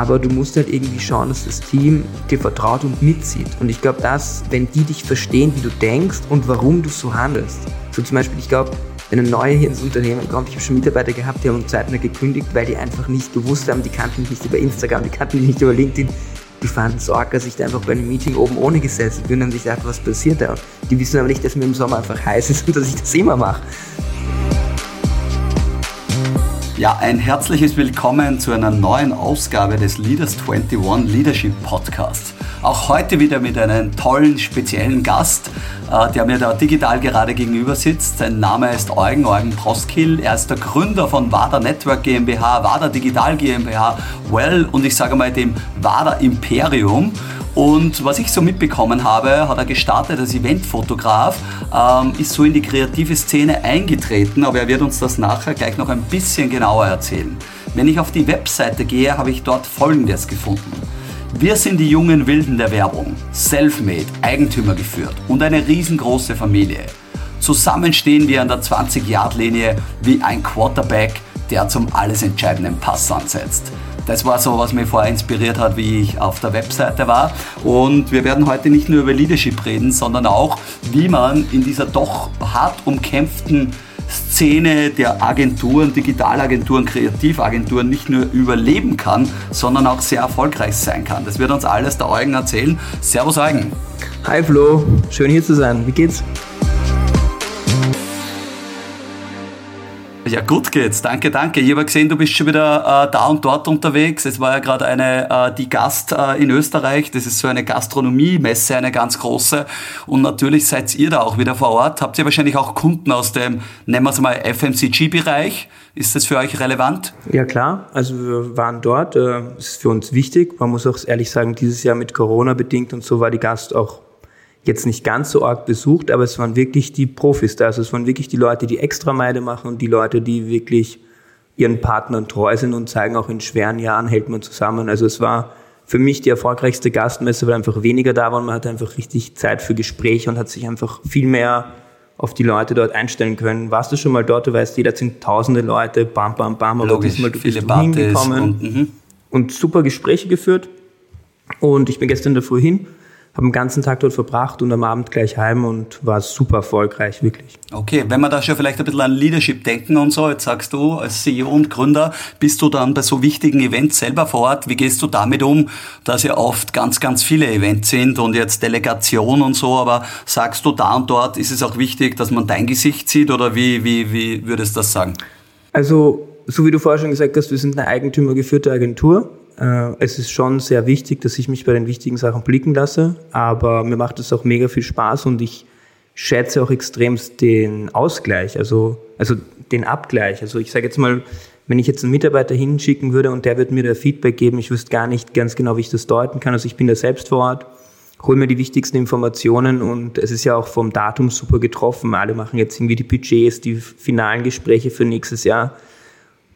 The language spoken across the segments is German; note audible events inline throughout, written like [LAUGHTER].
aber du musst halt irgendwie schauen, dass das Team dir vertraut und mitzieht. Und ich glaube, dass, wenn die dich verstehen, wie du denkst und warum du so handelst. So zum Beispiel, ich glaube, wenn ein Neuer hier ins Unternehmen kommt, ich habe schon Mitarbeiter gehabt, die haben zeitnah gekündigt, weil die einfach nicht gewusst haben, die kannten mich nicht über Instagram, die kannten mich nicht über LinkedIn. Die fanden es arg, dass ich da einfach bei einem Meeting oben ohne gesessen bin und sich dachte, was passiert da? Die wissen aber nicht, dass mir im Sommer einfach heiß ist [LAUGHS] und dass ich das immer mache. Ja, ein herzliches Willkommen zu einer neuen Ausgabe des Leaders 21 Leadership Podcasts. Auch heute wieder mit einem tollen, speziellen Gast, äh, der mir da digital gerade gegenüber sitzt. Sein Name ist Eugen, Eugen Proskill. Er ist der Gründer von WADA Network GmbH, WADA Digital GmbH, Well und ich sage mal dem WADA Imperium. Und was ich so mitbekommen habe, hat er gestartet als Eventfotograf, ähm, ist so in die kreative Szene eingetreten, aber er wird uns das nachher gleich noch ein bisschen genauer erzählen. Wenn ich auf die Webseite gehe, habe ich dort Folgendes gefunden. Wir sind die jungen Wilden der Werbung, self-made, Eigentümer geführt und eine riesengroße Familie. Zusammen stehen wir an der 20-Yard-Linie wie ein Quarterback, der zum alles entscheidenden Pass ansetzt. Das war so, was mich vorher inspiriert hat, wie ich auf der Webseite war. Und wir werden heute nicht nur über Leadership reden, sondern auch, wie man in dieser doch hart umkämpften Szene der Agenturen, Digitalagenturen, Kreativagenturen nicht nur überleben kann, sondern auch sehr erfolgreich sein kann. Das wird uns alles der Eugen erzählen. Servus Eugen. Hi Flo, schön hier zu sein. Wie geht's? Ja, gut geht's. Danke, danke. Ich habe gesehen, du bist schon wieder äh, da und dort unterwegs. Es war ja gerade eine, äh, die Gast äh, in Österreich. Das ist so eine Gastronomiemesse, eine ganz große. Und natürlich seid ihr da auch wieder vor Ort. Habt ihr wahrscheinlich auch Kunden aus dem, nennen wir es mal, FMCG-Bereich? Ist das für euch relevant? Ja, klar. Also wir waren dort. Das äh, ist für uns wichtig. Man muss auch ehrlich sagen, dieses Jahr mit Corona bedingt und so war die Gast auch jetzt nicht ganz so arg besucht, aber es waren wirklich die Profis da. Also es waren wirklich die Leute, die extra Meide machen und die Leute, die wirklich ihren Partnern treu sind und zeigen, auch in schweren Jahren hält man zusammen. Also es war für mich die erfolgreichste Gastmesse, weil einfach weniger da waren. Man hatte einfach richtig Zeit für Gespräche und hat sich einfach viel mehr auf die Leute dort einstellen können. Warst du schon mal dort? Du weißt, jeder sind tausende Leute, bam, bam, bam, aber Logisch, diesmal du bist du hingekommen und, mhm. und super Gespräche geführt. Und ich bin gestern Früh hin habe den ganzen Tag dort verbracht und am Abend gleich heim und war super erfolgreich, wirklich. Okay, wenn wir da schon vielleicht ein bisschen an Leadership denken und so, jetzt sagst du als CEO und Gründer, bist du dann bei so wichtigen Events selber vor Ort, wie gehst du damit um, dass ja oft ganz, ganz viele Events sind und jetzt Delegation und so, aber sagst du da und dort, ist es auch wichtig, dass man dein Gesicht sieht oder wie, wie, wie würdest du das sagen? Also, so wie du vorher schon gesagt hast, wir sind eine eigentümergeführte Agentur. Äh, es ist schon sehr wichtig, dass ich mich bei den wichtigen Sachen blicken lasse, aber mir macht es auch mega viel Spaß und ich schätze auch extremst den Ausgleich, also, also den Abgleich. Also ich sage jetzt mal, wenn ich jetzt einen Mitarbeiter hinschicken würde und der wird mir da Feedback geben, ich wüsste gar nicht ganz genau, wie ich das deuten kann. Also ich bin da selbst vor Ort, hole mir die wichtigsten Informationen und es ist ja auch vom Datum super getroffen. Alle machen jetzt irgendwie die Budgets, die finalen Gespräche für nächstes Jahr.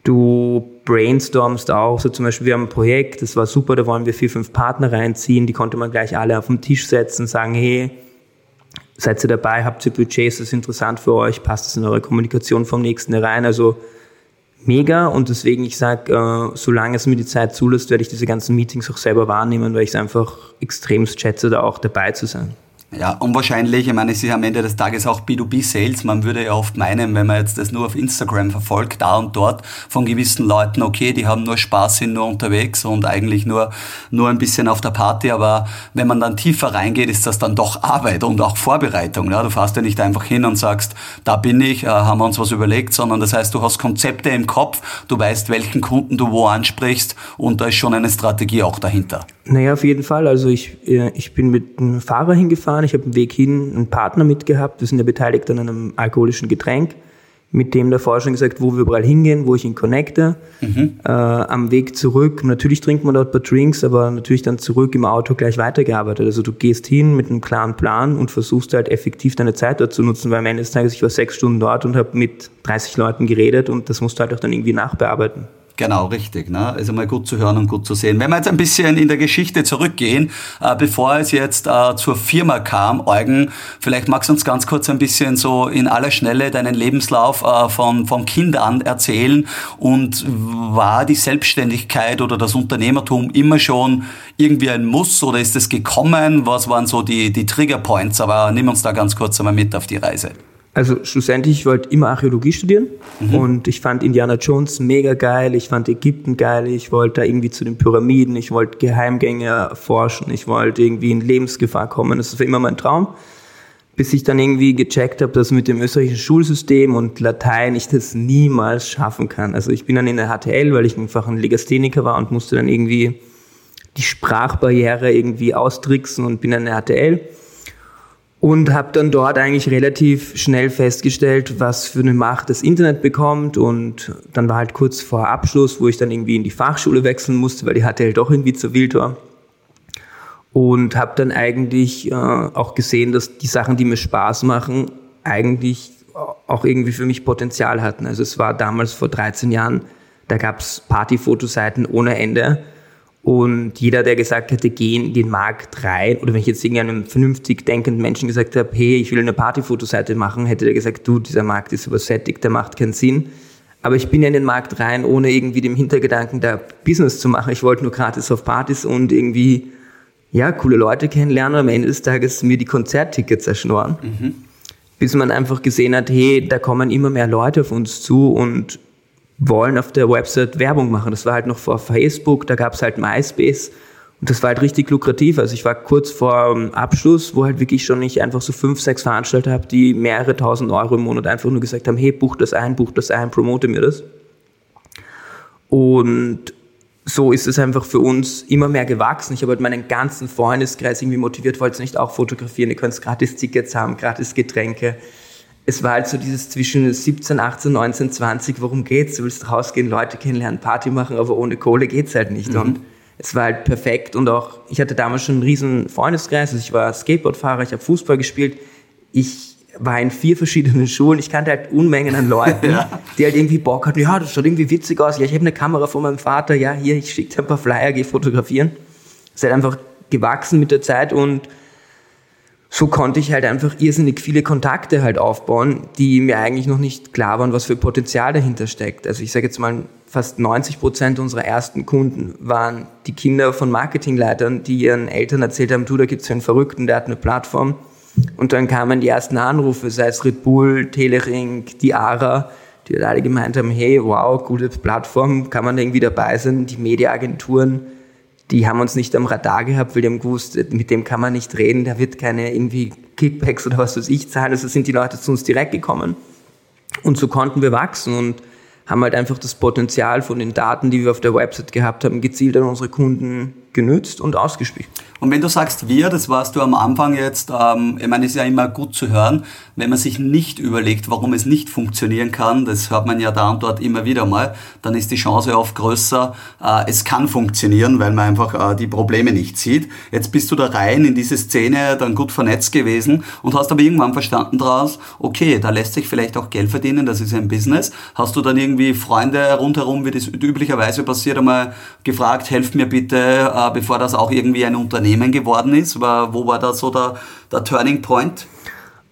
Du brainstormst auch, so zum Beispiel, wir haben ein Projekt, das war super, da wollen wir vier, fünf Partner reinziehen, die konnte man gleich alle auf den Tisch setzen, sagen, hey, seid ihr dabei, habt ihr Budgets, das ist interessant für euch, passt das in eure Kommunikation vom nächsten herein, also mega. Und deswegen, ich sage, äh, solange es mir die Zeit zulässt, werde ich diese ganzen Meetings auch selber wahrnehmen, weil ich es einfach extremst schätze, da auch dabei zu sein. Ja, unwahrscheinlich. Ich meine, es ist am Ende des Tages auch B2B-Sales. Man würde ja oft meinen, wenn man jetzt das nur auf Instagram verfolgt, da und dort von gewissen Leuten, okay, die haben nur Spaß, sind nur unterwegs und eigentlich nur, nur ein bisschen auf der Party. Aber wenn man dann tiefer reingeht, ist das dann doch Arbeit und auch Vorbereitung. Ja? Du fährst ja nicht einfach hin und sagst, da bin ich, äh, haben wir uns was überlegt, sondern das heißt, du hast Konzepte im Kopf, du weißt, welchen Kunden du wo ansprichst und da ist schon eine Strategie auch dahinter. Naja, auf jeden Fall. Also ich, äh, ich bin mit einem Fahrer hingefahren, ich habe einen Weg hin einen Partner mitgehabt, wir sind ja beteiligt an einem alkoholischen Getränk, mit dem der Forscher gesagt, wo wir überall hingehen, wo ich ihn connecte. Mhm. Äh, am Weg zurück, natürlich trinkt man dort ein paar Drinks, aber natürlich dann zurück im Auto gleich weitergearbeitet. Also du gehst hin mit einem klaren Plan und versuchst halt effektiv deine Zeit dort zu nutzen, weil am Ende des Tages, ich war sechs Stunden dort und habe mit 30 Leuten geredet und das musst du halt auch dann irgendwie nachbearbeiten. Genau, richtig. Ne? Ist einmal gut zu hören und gut zu sehen. Wenn wir jetzt ein bisschen in der Geschichte zurückgehen, äh, bevor es jetzt äh, zur Firma kam, Eugen, vielleicht magst du uns ganz kurz ein bisschen so in aller Schnelle deinen Lebenslauf äh, von, vom Kind an erzählen und war die Selbstständigkeit oder das Unternehmertum immer schon irgendwie ein Muss oder ist es gekommen? Was waren so die, die Triggerpoints? Aber nimm uns da ganz kurz einmal mit auf die Reise. Also schlussendlich, ich wollte immer Archäologie studieren mhm. und ich fand Indiana Jones mega geil, ich fand Ägypten geil, ich wollte da irgendwie zu den Pyramiden, ich wollte Geheimgänge erforschen, ich wollte irgendwie in Lebensgefahr kommen, das war immer mein Traum. Bis ich dann irgendwie gecheckt habe, dass mit dem österreichischen Schulsystem und Latein ich das niemals schaffen kann. Also ich bin dann in der HTL, weil ich einfach ein Legastheniker war und musste dann irgendwie die Sprachbarriere irgendwie austricksen und bin dann in der HTL und habe dann dort eigentlich relativ schnell festgestellt, was für eine Macht das Internet bekommt. Und dann war halt kurz vor Abschluss, wo ich dann irgendwie in die Fachschule wechseln musste, weil die HTL doch irgendwie zu wild war. Und habe dann eigentlich äh, auch gesehen, dass die Sachen, die mir Spaß machen, eigentlich auch irgendwie für mich Potenzial hatten. Also es war damals vor 13 Jahren, da gab es Partyfotoseiten ohne Ende und jeder, der gesagt hätte, geh in den Markt rein, oder wenn ich jetzt irgendeinem vernünftig denkenden Menschen gesagt habe, hey, ich will eine Partyfotoseite machen, hätte der gesagt, du, dieser Markt ist übersättigt, der macht keinen Sinn. Aber ich bin ja in den Markt rein, ohne irgendwie dem Hintergedanken da Business zu machen. Ich wollte nur gratis auf Partys und irgendwie, ja, coole Leute kennenlernen und am Ende des Tages mir die Konzerttickets erschnorren. Mhm. Bis man einfach gesehen hat, hey, da kommen immer mehr Leute auf uns zu und wollen auf der Website Werbung machen. Das war halt noch vor Facebook, da gab es halt MySpace und das war halt richtig lukrativ. Also ich war kurz vor Abschluss, wo halt wirklich schon ich einfach so fünf, sechs Veranstalter habe, die mehrere tausend Euro im Monat einfach nur gesagt haben, hey, buch das ein, buch das ein, promote mir das. Und so ist es einfach für uns immer mehr gewachsen. Ich habe halt meinen ganzen Freundeskreis irgendwie motiviert, wollte nicht auch fotografieren, ihr könnt gratis Tickets haben, gratis Getränke es war halt so dieses zwischen 17, 18, 19, 20, worum geht's? Du willst rausgehen, Leute kennenlernen, Party machen, aber ohne Kohle geht's halt nicht. Mhm. Und es war halt perfekt und auch, ich hatte damals schon einen riesen Freundeskreis, also ich war Skateboardfahrer, ich habe Fußball gespielt, ich war in vier verschiedenen [LAUGHS] Schulen, ich kannte halt Unmengen an Leuten, [LAUGHS] ja. die halt irgendwie Bock hatten, ja, das schaut irgendwie witzig aus, ja, ich habe eine Kamera von meinem Vater, ja, hier, ich schicke dir ein paar Flyer, geh fotografieren. Es ist halt einfach gewachsen mit der Zeit und so konnte ich halt einfach irrsinnig viele Kontakte halt aufbauen, die mir eigentlich noch nicht klar waren, was für Potenzial dahinter steckt. Also ich sage jetzt mal, fast 90 Prozent unserer ersten Kunden waren die Kinder von Marketingleitern, die ihren Eltern erzählt haben, du, da gibt's einen Verrückten, der hat eine Plattform. Und dann kamen die ersten Anrufe, sei es Red Bull, Telering, Diara, die halt alle gemeint haben, hey, wow, gute Plattform, kann man irgendwie dabei sein, die Mediaagenturen, die haben uns nicht am Radar gehabt, weil die haben gewusst, mit dem kann man nicht reden, der wird keine irgendwie Kickbacks oder was weiß ich zahlen. Also sind die Leute zu uns direkt gekommen. Und so konnten wir wachsen und haben halt einfach das Potenzial von den Daten, die wir auf der Website gehabt haben, gezielt an unsere Kunden genützt und ausgespielt. Und wenn du sagst wir, das warst du am Anfang jetzt, ähm, ich meine, ist ja immer gut zu hören, wenn man sich nicht überlegt, warum es nicht funktionieren kann, das hört man ja da und dort immer wieder mal, dann ist die Chance oft größer, äh, es kann funktionieren, weil man einfach äh, die Probleme nicht sieht. Jetzt bist du da rein in diese Szene, dann gut vernetzt gewesen und hast aber irgendwann verstanden daraus, okay, da lässt sich vielleicht auch Geld verdienen, das ist ein Business. Hast du dann irgendwie Freunde rundherum, wie das üblicherweise passiert, einmal gefragt, helft mir bitte, äh, bevor das auch irgendwie ein Unternehmen geworden ist? Wo war da so der, der Turning Point?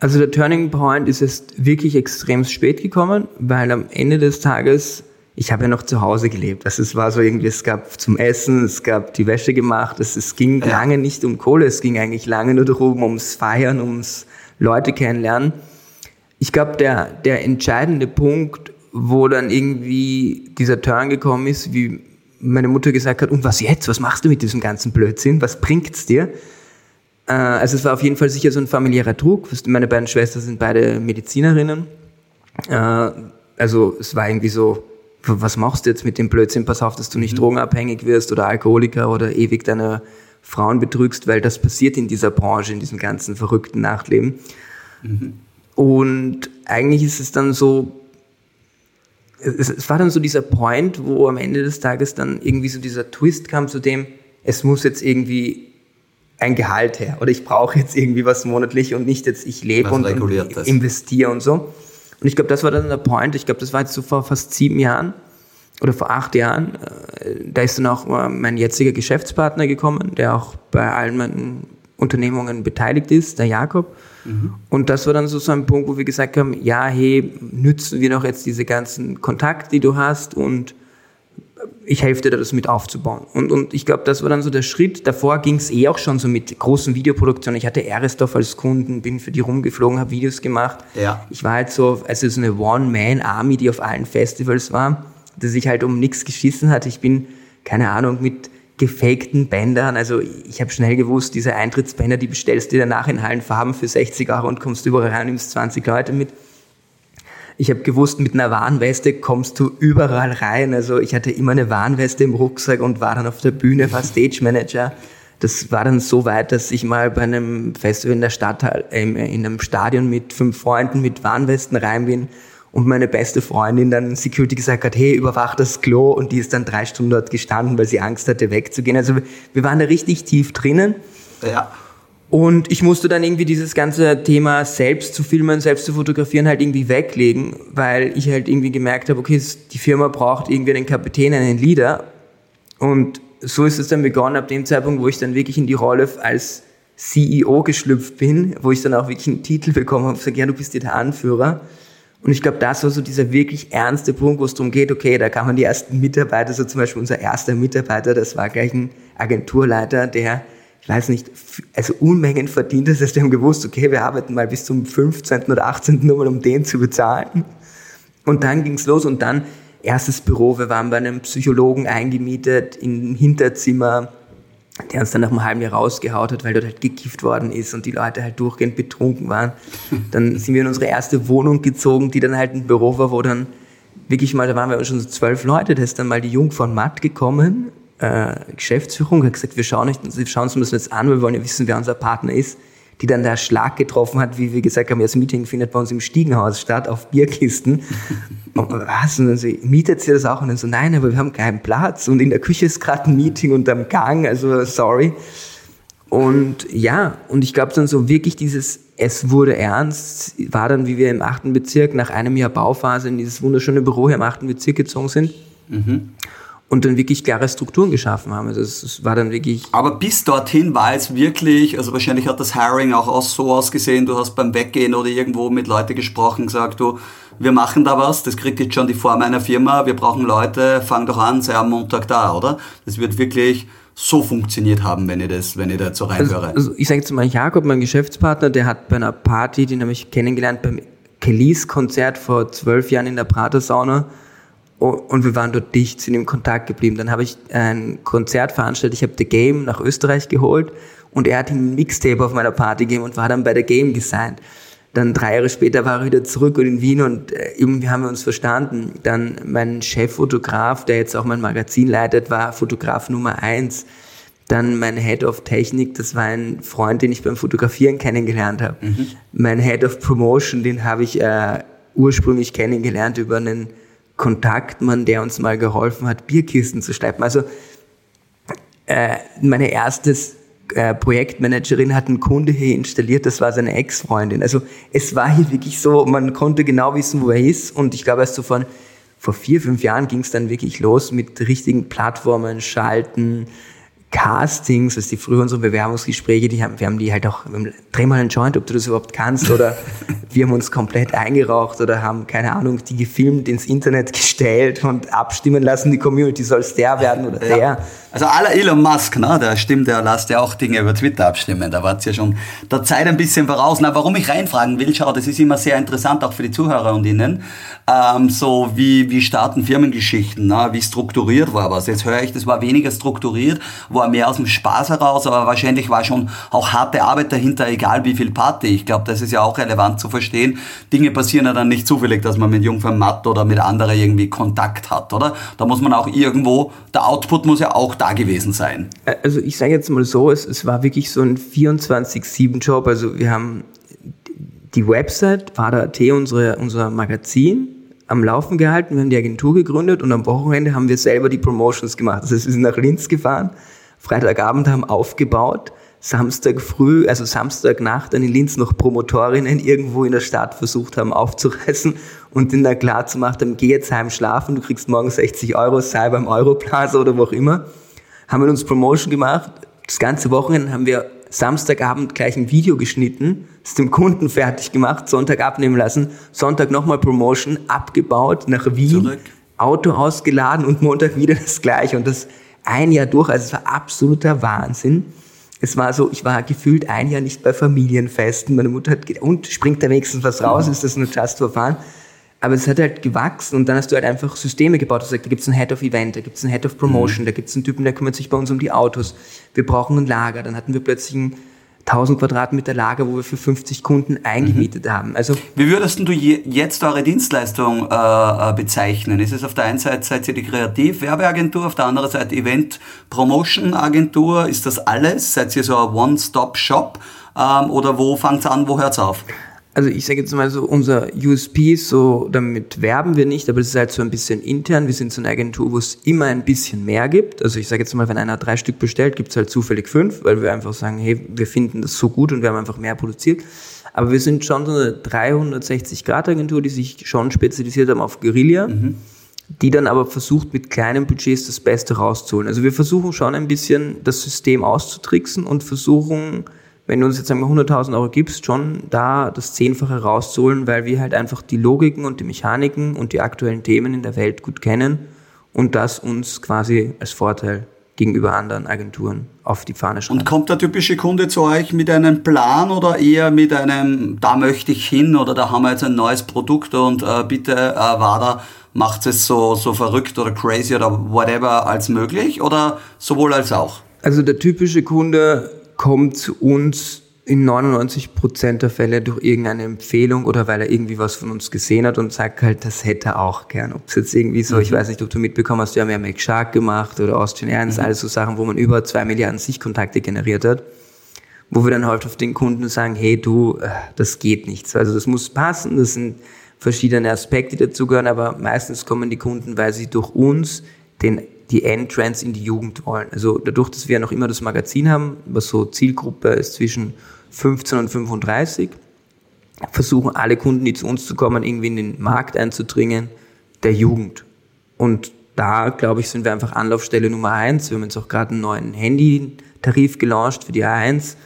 Also der Turning Point ist jetzt wirklich extrem spät gekommen, weil am Ende des Tages, ich habe ja noch zu Hause gelebt. Also es war so irgendwie, es gab zum Essen, es gab die Wäsche gemacht, es, es ging ja. lange nicht um Kohle, es ging eigentlich lange nur darum, ums Feiern, ums Leute kennenlernen. Ich glaube, der, der entscheidende Punkt, wo dann irgendwie dieser Turn gekommen ist, wie meine Mutter gesagt hat, und was jetzt? Was machst du mit diesem ganzen Blödsinn? Was bringt's dir? Äh, also es war auf jeden Fall sicher so ein familiärer Druck. Meine beiden Schwestern sind beide Medizinerinnen. Äh, also es war irgendwie so, was machst du jetzt mit dem Blödsinn? Pass auf, dass du nicht mhm. drogenabhängig wirst oder Alkoholiker oder ewig deine Frauen betrügst, weil das passiert in dieser Branche, in diesem ganzen verrückten Nachtleben. Mhm. Und eigentlich ist es dann so, es, es war dann so dieser Point, wo am Ende des Tages dann irgendwie so dieser Twist kam zu dem, es muss jetzt irgendwie ein Gehalt her oder ich brauche jetzt irgendwie was monatlich und nicht jetzt ich lebe und, und investiere und so. Und ich glaube, das war dann der Point. Ich glaube, das war jetzt so vor fast sieben Jahren. oder vor acht Jahren, äh, da ist dann auch mein jetziger Geschäftspartner gekommen, der auch bei allen meinen Unternehmungen beteiligt ist, der Jakob. Mhm. Und das war dann so, so ein Punkt, wo wir gesagt haben, ja, hey, nützen wir noch jetzt diese ganzen Kontakte, die du hast und ich helfe dir da, das mit aufzubauen. Und, und ich glaube, das war dann so der Schritt. Davor ging es eh auch schon so mit großen Videoproduktionen. Ich hatte Eresdorf als Kunden, bin für die rumgeflogen, habe Videos gemacht. Ja. Ich war halt so, also so eine One-Man-Army, die auf allen Festivals war, dass ich halt um nichts geschissen hatte. Ich bin, keine Ahnung, mit gefakten Bändern. Also ich habe schnell gewusst, diese Eintrittsbänder, die bestellst du danach in Hallenfarben für 60 Euro und kommst überall rein, nimmst 20 Leute mit. Ich habe gewusst, mit einer Warnweste kommst du überall rein. Also ich hatte immer eine Warnweste im Rucksack und war dann auf der Bühne, war Stage Manager. Das war dann so weit, dass ich mal bei einem Festival in der Stadt, äh, in einem Stadion mit fünf Freunden mit Warnwesten rein bin und meine beste Freundin dann Security gesagt hat, hey, überwacht das Klo und die ist dann drei Stunden dort gestanden, weil sie Angst hatte, wegzugehen. Also wir waren da richtig tief drinnen. Ja. Und ich musste dann irgendwie dieses ganze Thema selbst zu filmen, selbst zu fotografieren halt irgendwie weglegen, weil ich halt irgendwie gemerkt habe, okay, die Firma braucht irgendwie einen Kapitän, einen Leader. Und so ist es dann begonnen, ab dem Zeitpunkt, wo ich dann wirklich in die Rolle als CEO geschlüpft bin, wo ich dann auch wirklich einen Titel bekommen habe, gesagt, ja, du bist hier der Anführer. Und ich glaube, das war so dieser wirklich ernste Punkt, wo es darum geht, okay, da kann man die ersten Mitarbeiter, so zum Beispiel unser erster Mitarbeiter, das war gleich ein Agenturleiter, der, ich weiß nicht, also Unmengen verdient. Das heißt, wir haben gewusst, okay, wir arbeiten mal bis zum 15. oder 18. nur mal, um den zu bezahlen. Und dann ging's los und dann erstes Büro, wir waren bei einem Psychologen eingemietet im Hinterzimmer, der uns dann nach einem halben Jahr rausgehaut hat, weil dort halt gekifft worden ist und die Leute halt durchgehend betrunken waren. Dann [LAUGHS] sind wir in unsere erste Wohnung gezogen, die dann halt ein Büro war, wo dann wirklich mal, da waren wir schon so zwölf Leute, da ist dann mal die Jungfrau Matt gekommen, äh, Geschäftsführung, hat gesagt, wir schauen, nicht, wir schauen uns das jetzt an, wir wollen ja wissen, wer unser Partner ist die dann der Schlag getroffen hat, wie wir gesagt haben, das Meeting findet bei uns im Stiegenhaus statt, auf Bierkisten. [LAUGHS] Und was? Und dann so, mietet sie das auch? Und dann so, nein, aber wir haben keinen Platz und in der Küche ist gerade ein Meeting und am Gang, also sorry. Und ja, und ich glaube dann so wirklich dieses, es wurde ernst, war dann, wie wir im achten Bezirk nach einem Jahr Bauphase in dieses wunderschöne Büro hier im achten Bezirk gezogen sind. Mhm und dann wirklich klare Strukturen geschaffen haben. Also es, war dann wirklich. Aber bis dorthin war es wirklich, also wahrscheinlich hat das Hiring auch so ausgesehen, du hast beim Weggehen oder irgendwo mit Leuten gesprochen, gesagt, du, wir machen da was, das kriegt jetzt schon die Form einer Firma, wir brauchen Leute, fang doch an, sei am Montag da, oder? Das wird wirklich so funktioniert haben, wenn ich das, wenn ich da so reinhöre. Also, also ich sage jetzt mal, Jakob, mein Geschäftspartner, der hat bei einer Party, den habe ich kennengelernt beim Kelis-Konzert vor zwölf Jahren in der Pratersauna, und wir waren dort dicht, sind im Kontakt geblieben. Dann habe ich ein Konzert veranstaltet, ich habe The Game nach Österreich geholt und er hat ein Mixtape auf meiner Party gegeben und war dann bei The Game gesigned. Dann drei Jahre später war er wieder zurück und in Wien und äh, irgendwie haben wir uns verstanden. Dann mein Cheffotograf, der jetzt auch mein Magazin leitet, war Fotograf Nummer eins. Dann mein Head of Technik, das war ein Freund, den ich beim Fotografieren kennengelernt habe. Mhm. Mein Head of Promotion, den habe ich äh, ursprünglich kennengelernt über einen Kontaktmann, der uns mal geholfen hat, Bierkisten zu schleifen. Also äh, meine erste äh, Projektmanagerin hat einen Kunde hier installiert, das war seine Ex-Freundin. Also es war hier wirklich so, man konnte genau wissen, wo er ist und ich glaube erst so von vor vier, fünf Jahren ging es dann wirklich los mit richtigen Plattformen, Schalten, Castings, was die früher unsere Bewerbungsgespräche, die haben, wir haben die halt auch, dreh mal einen Joint, ob du das überhaupt kannst, oder [LAUGHS] wir haben uns komplett eingeraucht oder haben, keine Ahnung, die gefilmt ins Internet gestellt und abstimmen lassen, die Community soll es der werden oder ja. der. Also aller Elon Musk, ne, der stimmt, der lasst ja auch Dinge über Twitter abstimmen. Da war es ja schon der Zeit ein bisschen voraus. Na, warum ich reinfragen will, schau, das ist immer sehr interessant, auch für die Zuhörer und Ihnen. Ähm, so wie, wie starten Firmengeschichten, ne? wie strukturiert war was. Jetzt höre ich, das war weniger strukturiert, war mehr aus dem Spaß heraus, aber wahrscheinlich war schon auch harte Arbeit dahinter, egal wie viel Party. Ich glaube, das ist ja auch relevant zu verstehen. Dinge passieren ja dann nicht zufällig, dass man mit Jungfern Matt oder mit anderen irgendwie Kontakt hat, oder? Da muss man auch irgendwo, der Output muss ja auch da gewesen sein. Also ich sage jetzt mal so, es, es war wirklich so ein 24-7-Job. Also wir haben die Website Vater.at, unsere, unser Magazin, am Laufen gehalten. Wir haben die Agentur gegründet und am Wochenende haben wir selber die Promotions gemacht. Das heißt, wir sind nach Linz gefahren, Freitagabend haben aufgebaut, Samstag früh, also Samstagnacht dann in Linz noch Promotorinnen irgendwo in der Stadt versucht haben aufzureißen und ihnen da klar zu machen, geh jetzt heim schlafen, du kriegst morgen 60 Euro, sei beim Europlaza oder wo auch immer. Haben wir uns Promotion gemacht. Das ganze Wochenende haben wir Samstagabend gleich ein Video geschnitten, es dem Kunden fertig gemacht, Sonntag abnehmen lassen, Sonntag nochmal Promotion, abgebaut nach Wien, Zurück. Auto ausgeladen und Montag wieder das gleiche und das ein Jahr durch, also es war absoluter Wahnsinn es war so, ich war gefühlt ein Jahr nicht bei Familienfesten. Meine Mutter hat gedacht, und springt da wenigstens was raus, ist das nur just for fun? Aber es hat halt gewachsen und dann hast du halt einfach Systeme gebaut. Du sagst, da gibt es einen Head of Event, da gibt es einen Head of Promotion, mhm. da gibt es einen Typen, der kümmert sich bei uns um die Autos. Wir brauchen ein Lager. Dann hatten wir plötzlich ein 1000 Quadratmeter Lager, wo wir für 50 Kunden eingemietet mhm. haben. Also Wie würdest du jetzt eure Dienstleistung äh, äh, bezeichnen? Ist es auf der einen Seite seid ihr die Kreativ-Werbeagentur, auf der anderen Seite Event-Promotion-Agentur? Ist das alles? Seid ihr so ein One-Stop-Shop? Ähm, oder wo fängt es an, wo hört es auf? Also ich sage jetzt mal so, unser USP, so damit werben wir nicht, aber es ist halt so ein bisschen intern. Wir sind so eine Agentur, wo es immer ein bisschen mehr gibt. Also ich sage jetzt mal, wenn einer drei Stück bestellt, gibt es halt zufällig fünf, weil wir einfach sagen, hey, wir finden das so gut und wir haben einfach mehr produziert. Aber wir sind schon so eine 360-Grad-Agentur, die sich schon spezialisiert haben auf Guerilla. Mhm die dann aber versucht, mit kleinen Budgets das Beste rauszuholen. Also wir versuchen schon ein bisschen das System auszutricksen und versuchen wenn du uns jetzt einmal 100.000 Euro gibst, schon da das Zehnfache rauszuholen, weil wir halt einfach die Logiken und die Mechaniken und die aktuellen Themen in der Welt gut kennen und das uns quasi als Vorteil gegenüber anderen Agenturen auf die Fahne schreiben. Und kommt der typische Kunde zu euch mit einem Plan oder eher mit einem, da möchte ich hin oder da haben wir jetzt ein neues Produkt und äh, bitte, äh, WADA, macht es so, so verrückt oder crazy oder whatever als möglich oder sowohl als auch? Also der typische Kunde kommt zu uns in 99 Prozent der Fälle durch irgendeine Empfehlung oder weil er irgendwie was von uns gesehen hat und sagt halt, das hätte er auch gern. Ob es jetzt irgendwie so, mhm. ich weiß nicht, ob du mitbekommen hast, wir haben ja Make Shark gemacht oder Austrian Airlines, mhm. alles so Sachen, wo man über zwei Milliarden Sichtkontakte generiert hat, wo wir dann halt auf den Kunden sagen, hey du, äh, das geht nicht. Also das muss passen, das sind verschiedene Aspekte, die dazugehören, aber meistens kommen die Kunden, weil sie durch uns den die Entrance in die Jugend wollen. Also dadurch, dass wir noch immer das Magazin haben, was so Zielgruppe ist zwischen 15 und 35, versuchen alle Kunden, die zu uns zu kommen, irgendwie in den Markt einzudringen, der Jugend. Und da, glaube ich, sind wir einfach Anlaufstelle Nummer eins. Wir haben jetzt auch gerade einen neuen Handy-Tarif gelauncht für die A1,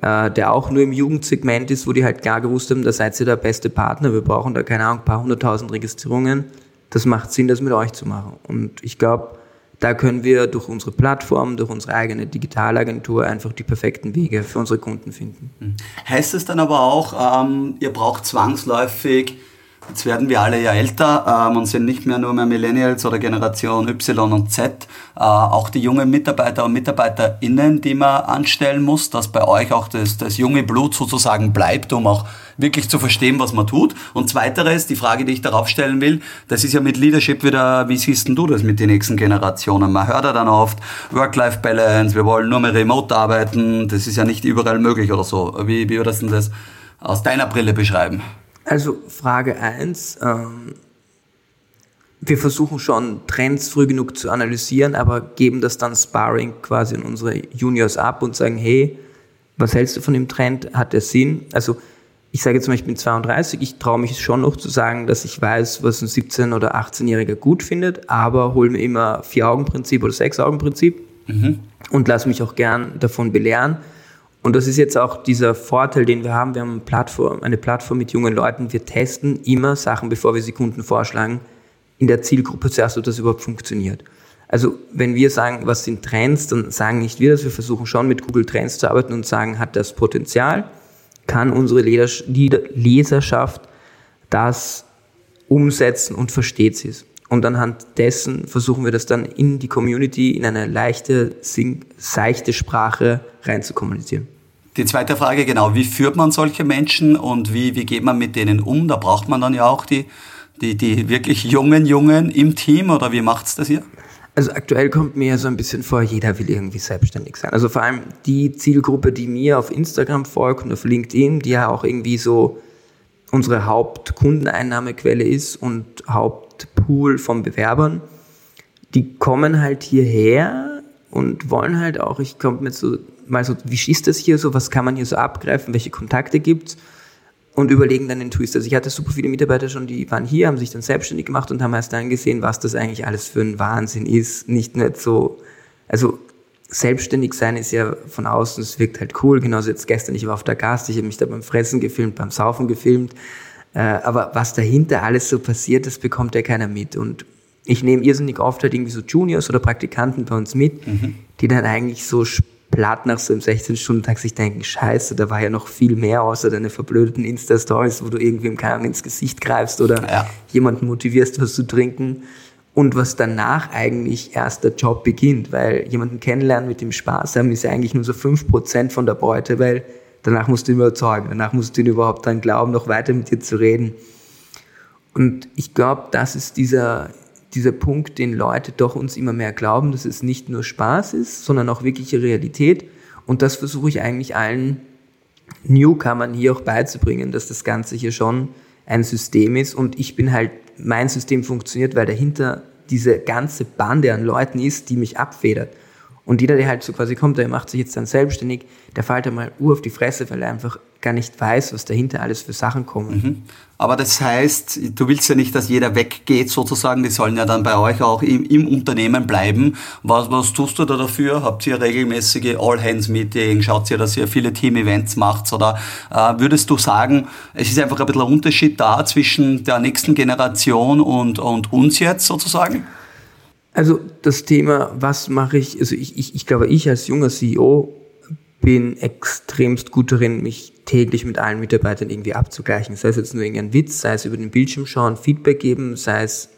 äh, der auch nur im Jugendsegment ist, wo die halt klar gewusst haben, da seid ihr der beste Partner. Wir brauchen da, keine Ahnung, ein paar hunderttausend Registrierungen. Das macht Sinn, das mit euch zu machen. Und ich glaube, da können wir durch unsere Plattform, durch unsere eigene Digitalagentur einfach die perfekten Wege für unsere Kunden finden. Hm. Heißt es dann aber auch, ähm, ihr braucht zwangsläufig Jetzt werden wir alle ja älter ähm, und sind nicht mehr nur mehr Millennials oder Generation Y und Z. Äh, auch die jungen Mitarbeiter und MitarbeiterInnen, die man anstellen muss, dass bei euch auch das, das junge Blut sozusagen bleibt, um auch wirklich zu verstehen, was man tut. Und zweiteres, die Frage, die ich darauf stellen will, das ist ja mit Leadership wieder, wie siehst du das mit den nächsten Generationen? Man hört ja dann oft Work-Life-Balance, wir wollen nur mehr remote arbeiten, das ist ja nicht überall möglich oder so. Wie, wie würdest du das aus deiner Brille beschreiben? Also Frage 1. Ähm, wir versuchen schon Trends früh genug zu analysieren, aber geben das dann Sparring quasi in unsere Juniors ab und sagen, hey, was hältst du von dem Trend? Hat der Sinn? Also ich sage jetzt mal, ich bin 32, ich traue mich schon noch zu sagen, dass ich weiß, was ein 17- oder 18-Jähriger gut findet, aber hole mir immer Vier-Augen-Prinzip oder Sechs-Augen-Prinzip mhm. und lasse mich auch gern davon belehren. Und das ist jetzt auch dieser Vorteil, den wir haben. Wir haben eine Plattform, eine Plattform mit jungen Leuten. Wir testen immer Sachen, bevor wir sie Kunden vorschlagen, in der Zielgruppe zuerst, ob das überhaupt funktioniert. Also wenn wir sagen, was sind Trends, dann sagen nicht wir das. Wir versuchen schon mit Google Trends zu arbeiten und sagen, hat das Potenzial? Kann unsere Leserschaft das umsetzen und versteht sie es? Und anhand dessen versuchen wir das dann in die Community in eine leichte, seichte Sprache rein zu kommunizieren. Die zweite Frage, genau, wie führt man solche Menschen und wie, wie geht man mit denen um? Da braucht man dann ja auch die, die, die wirklich jungen Jungen im Team oder wie macht's das hier? Also aktuell kommt mir so ein bisschen vor, jeder will irgendwie selbstständig sein. Also vor allem die Zielgruppe, die mir auf Instagram folgt und auf LinkedIn, die ja auch irgendwie so unsere Hauptkundeneinnahmequelle ist und Hauptpool von Bewerbern, die kommen halt hierher und wollen halt auch, ich komme mit so mal so, wie ist das hier so, was kann man hier so abgreifen, welche Kontakte gibt's und überlegen dann den Twist. Also ich hatte super viele Mitarbeiter schon, die waren hier, haben sich dann selbstständig gemacht und haben erst dann gesehen, was das eigentlich alles für ein Wahnsinn ist. Nicht nur so, also selbstständig sein ist ja von außen, es wirkt halt cool. Genauso jetzt gestern, ich war auf der Gast, ich habe mich da beim Fressen gefilmt, beim Saufen gefilmt. Äh, aber was dahinter alles so passiert, das bekommt ja keiner mit. Und ich nehme irrsinnig oft halt irgendwie so Juniors oder Praktikanten bei uns mit, mhm. die dann eigentlich so platt nach so einem 16-Stunden-Tag sich denken, scheiße, da war ja noch viel mehr außer deine verblödeten Insta-Stories, wo du irgendwie im Kanon ins Gesicht greifst oder ja. jemanden motivierst, was zu trinken. Und was danach eigentlich erst der Job beginnt, weil jemanden kennenlernen mit dem Spaß haben ist ja eigentlich nur so 5% von der Beute, weil danach musst du ihn überzeugen, danach musst du ihn überhaupt dann glauben, noch weiter mit dir zu reden. Und ich glaube, das ist dieser, dieser Punkt, den Leute doch uns immer mehr glauben, dass es nicht nur Spaß ist, sondern auch wirkliche Realität. Und das versuche ich eigentlich allen Newcomern hier auch beizubringen, dass das Ganze hier schon ein System ist. Und ich bin halt, mein System funktioniert, weil dahinter diese ganze Bande an Leuten ist, die mich abfedert. Und jeder, der halt so quasi kommt, der macht sich jetzt dann selbstständig, der fällt einmal Uhr auf die Fresse, weil er einfach gar nicht weiß, was dahinter alles für Sachen kommen. Mhm. Aber das heißt, du willst ja nicht, dass jeder weggeht sozusagen, die sollen ja dann bei euch auch im, im Unternehmen bleiben. Was, was tust du da dafür? Habt ihr regelmäßige All-Hands-Meeting? Schaut ihr, dass ihr viele Team-Events macht? Oder äh, würdest du sagen, es ist einfach ein bisschen ein Unterschied da zwischen der nächsten Generation und, und uns jetzt sozusagen? Also das Thema, was mache ich, also ich, ich, ich glaube, ich als junger CEO bin extremst gut darin, mich täglich mit allen Mitarbeitern irgendwie abzugleichen. Sei es jetzt nur irgendein Witz, sei es über den Bildschirm schauen, Feedback geben, sei es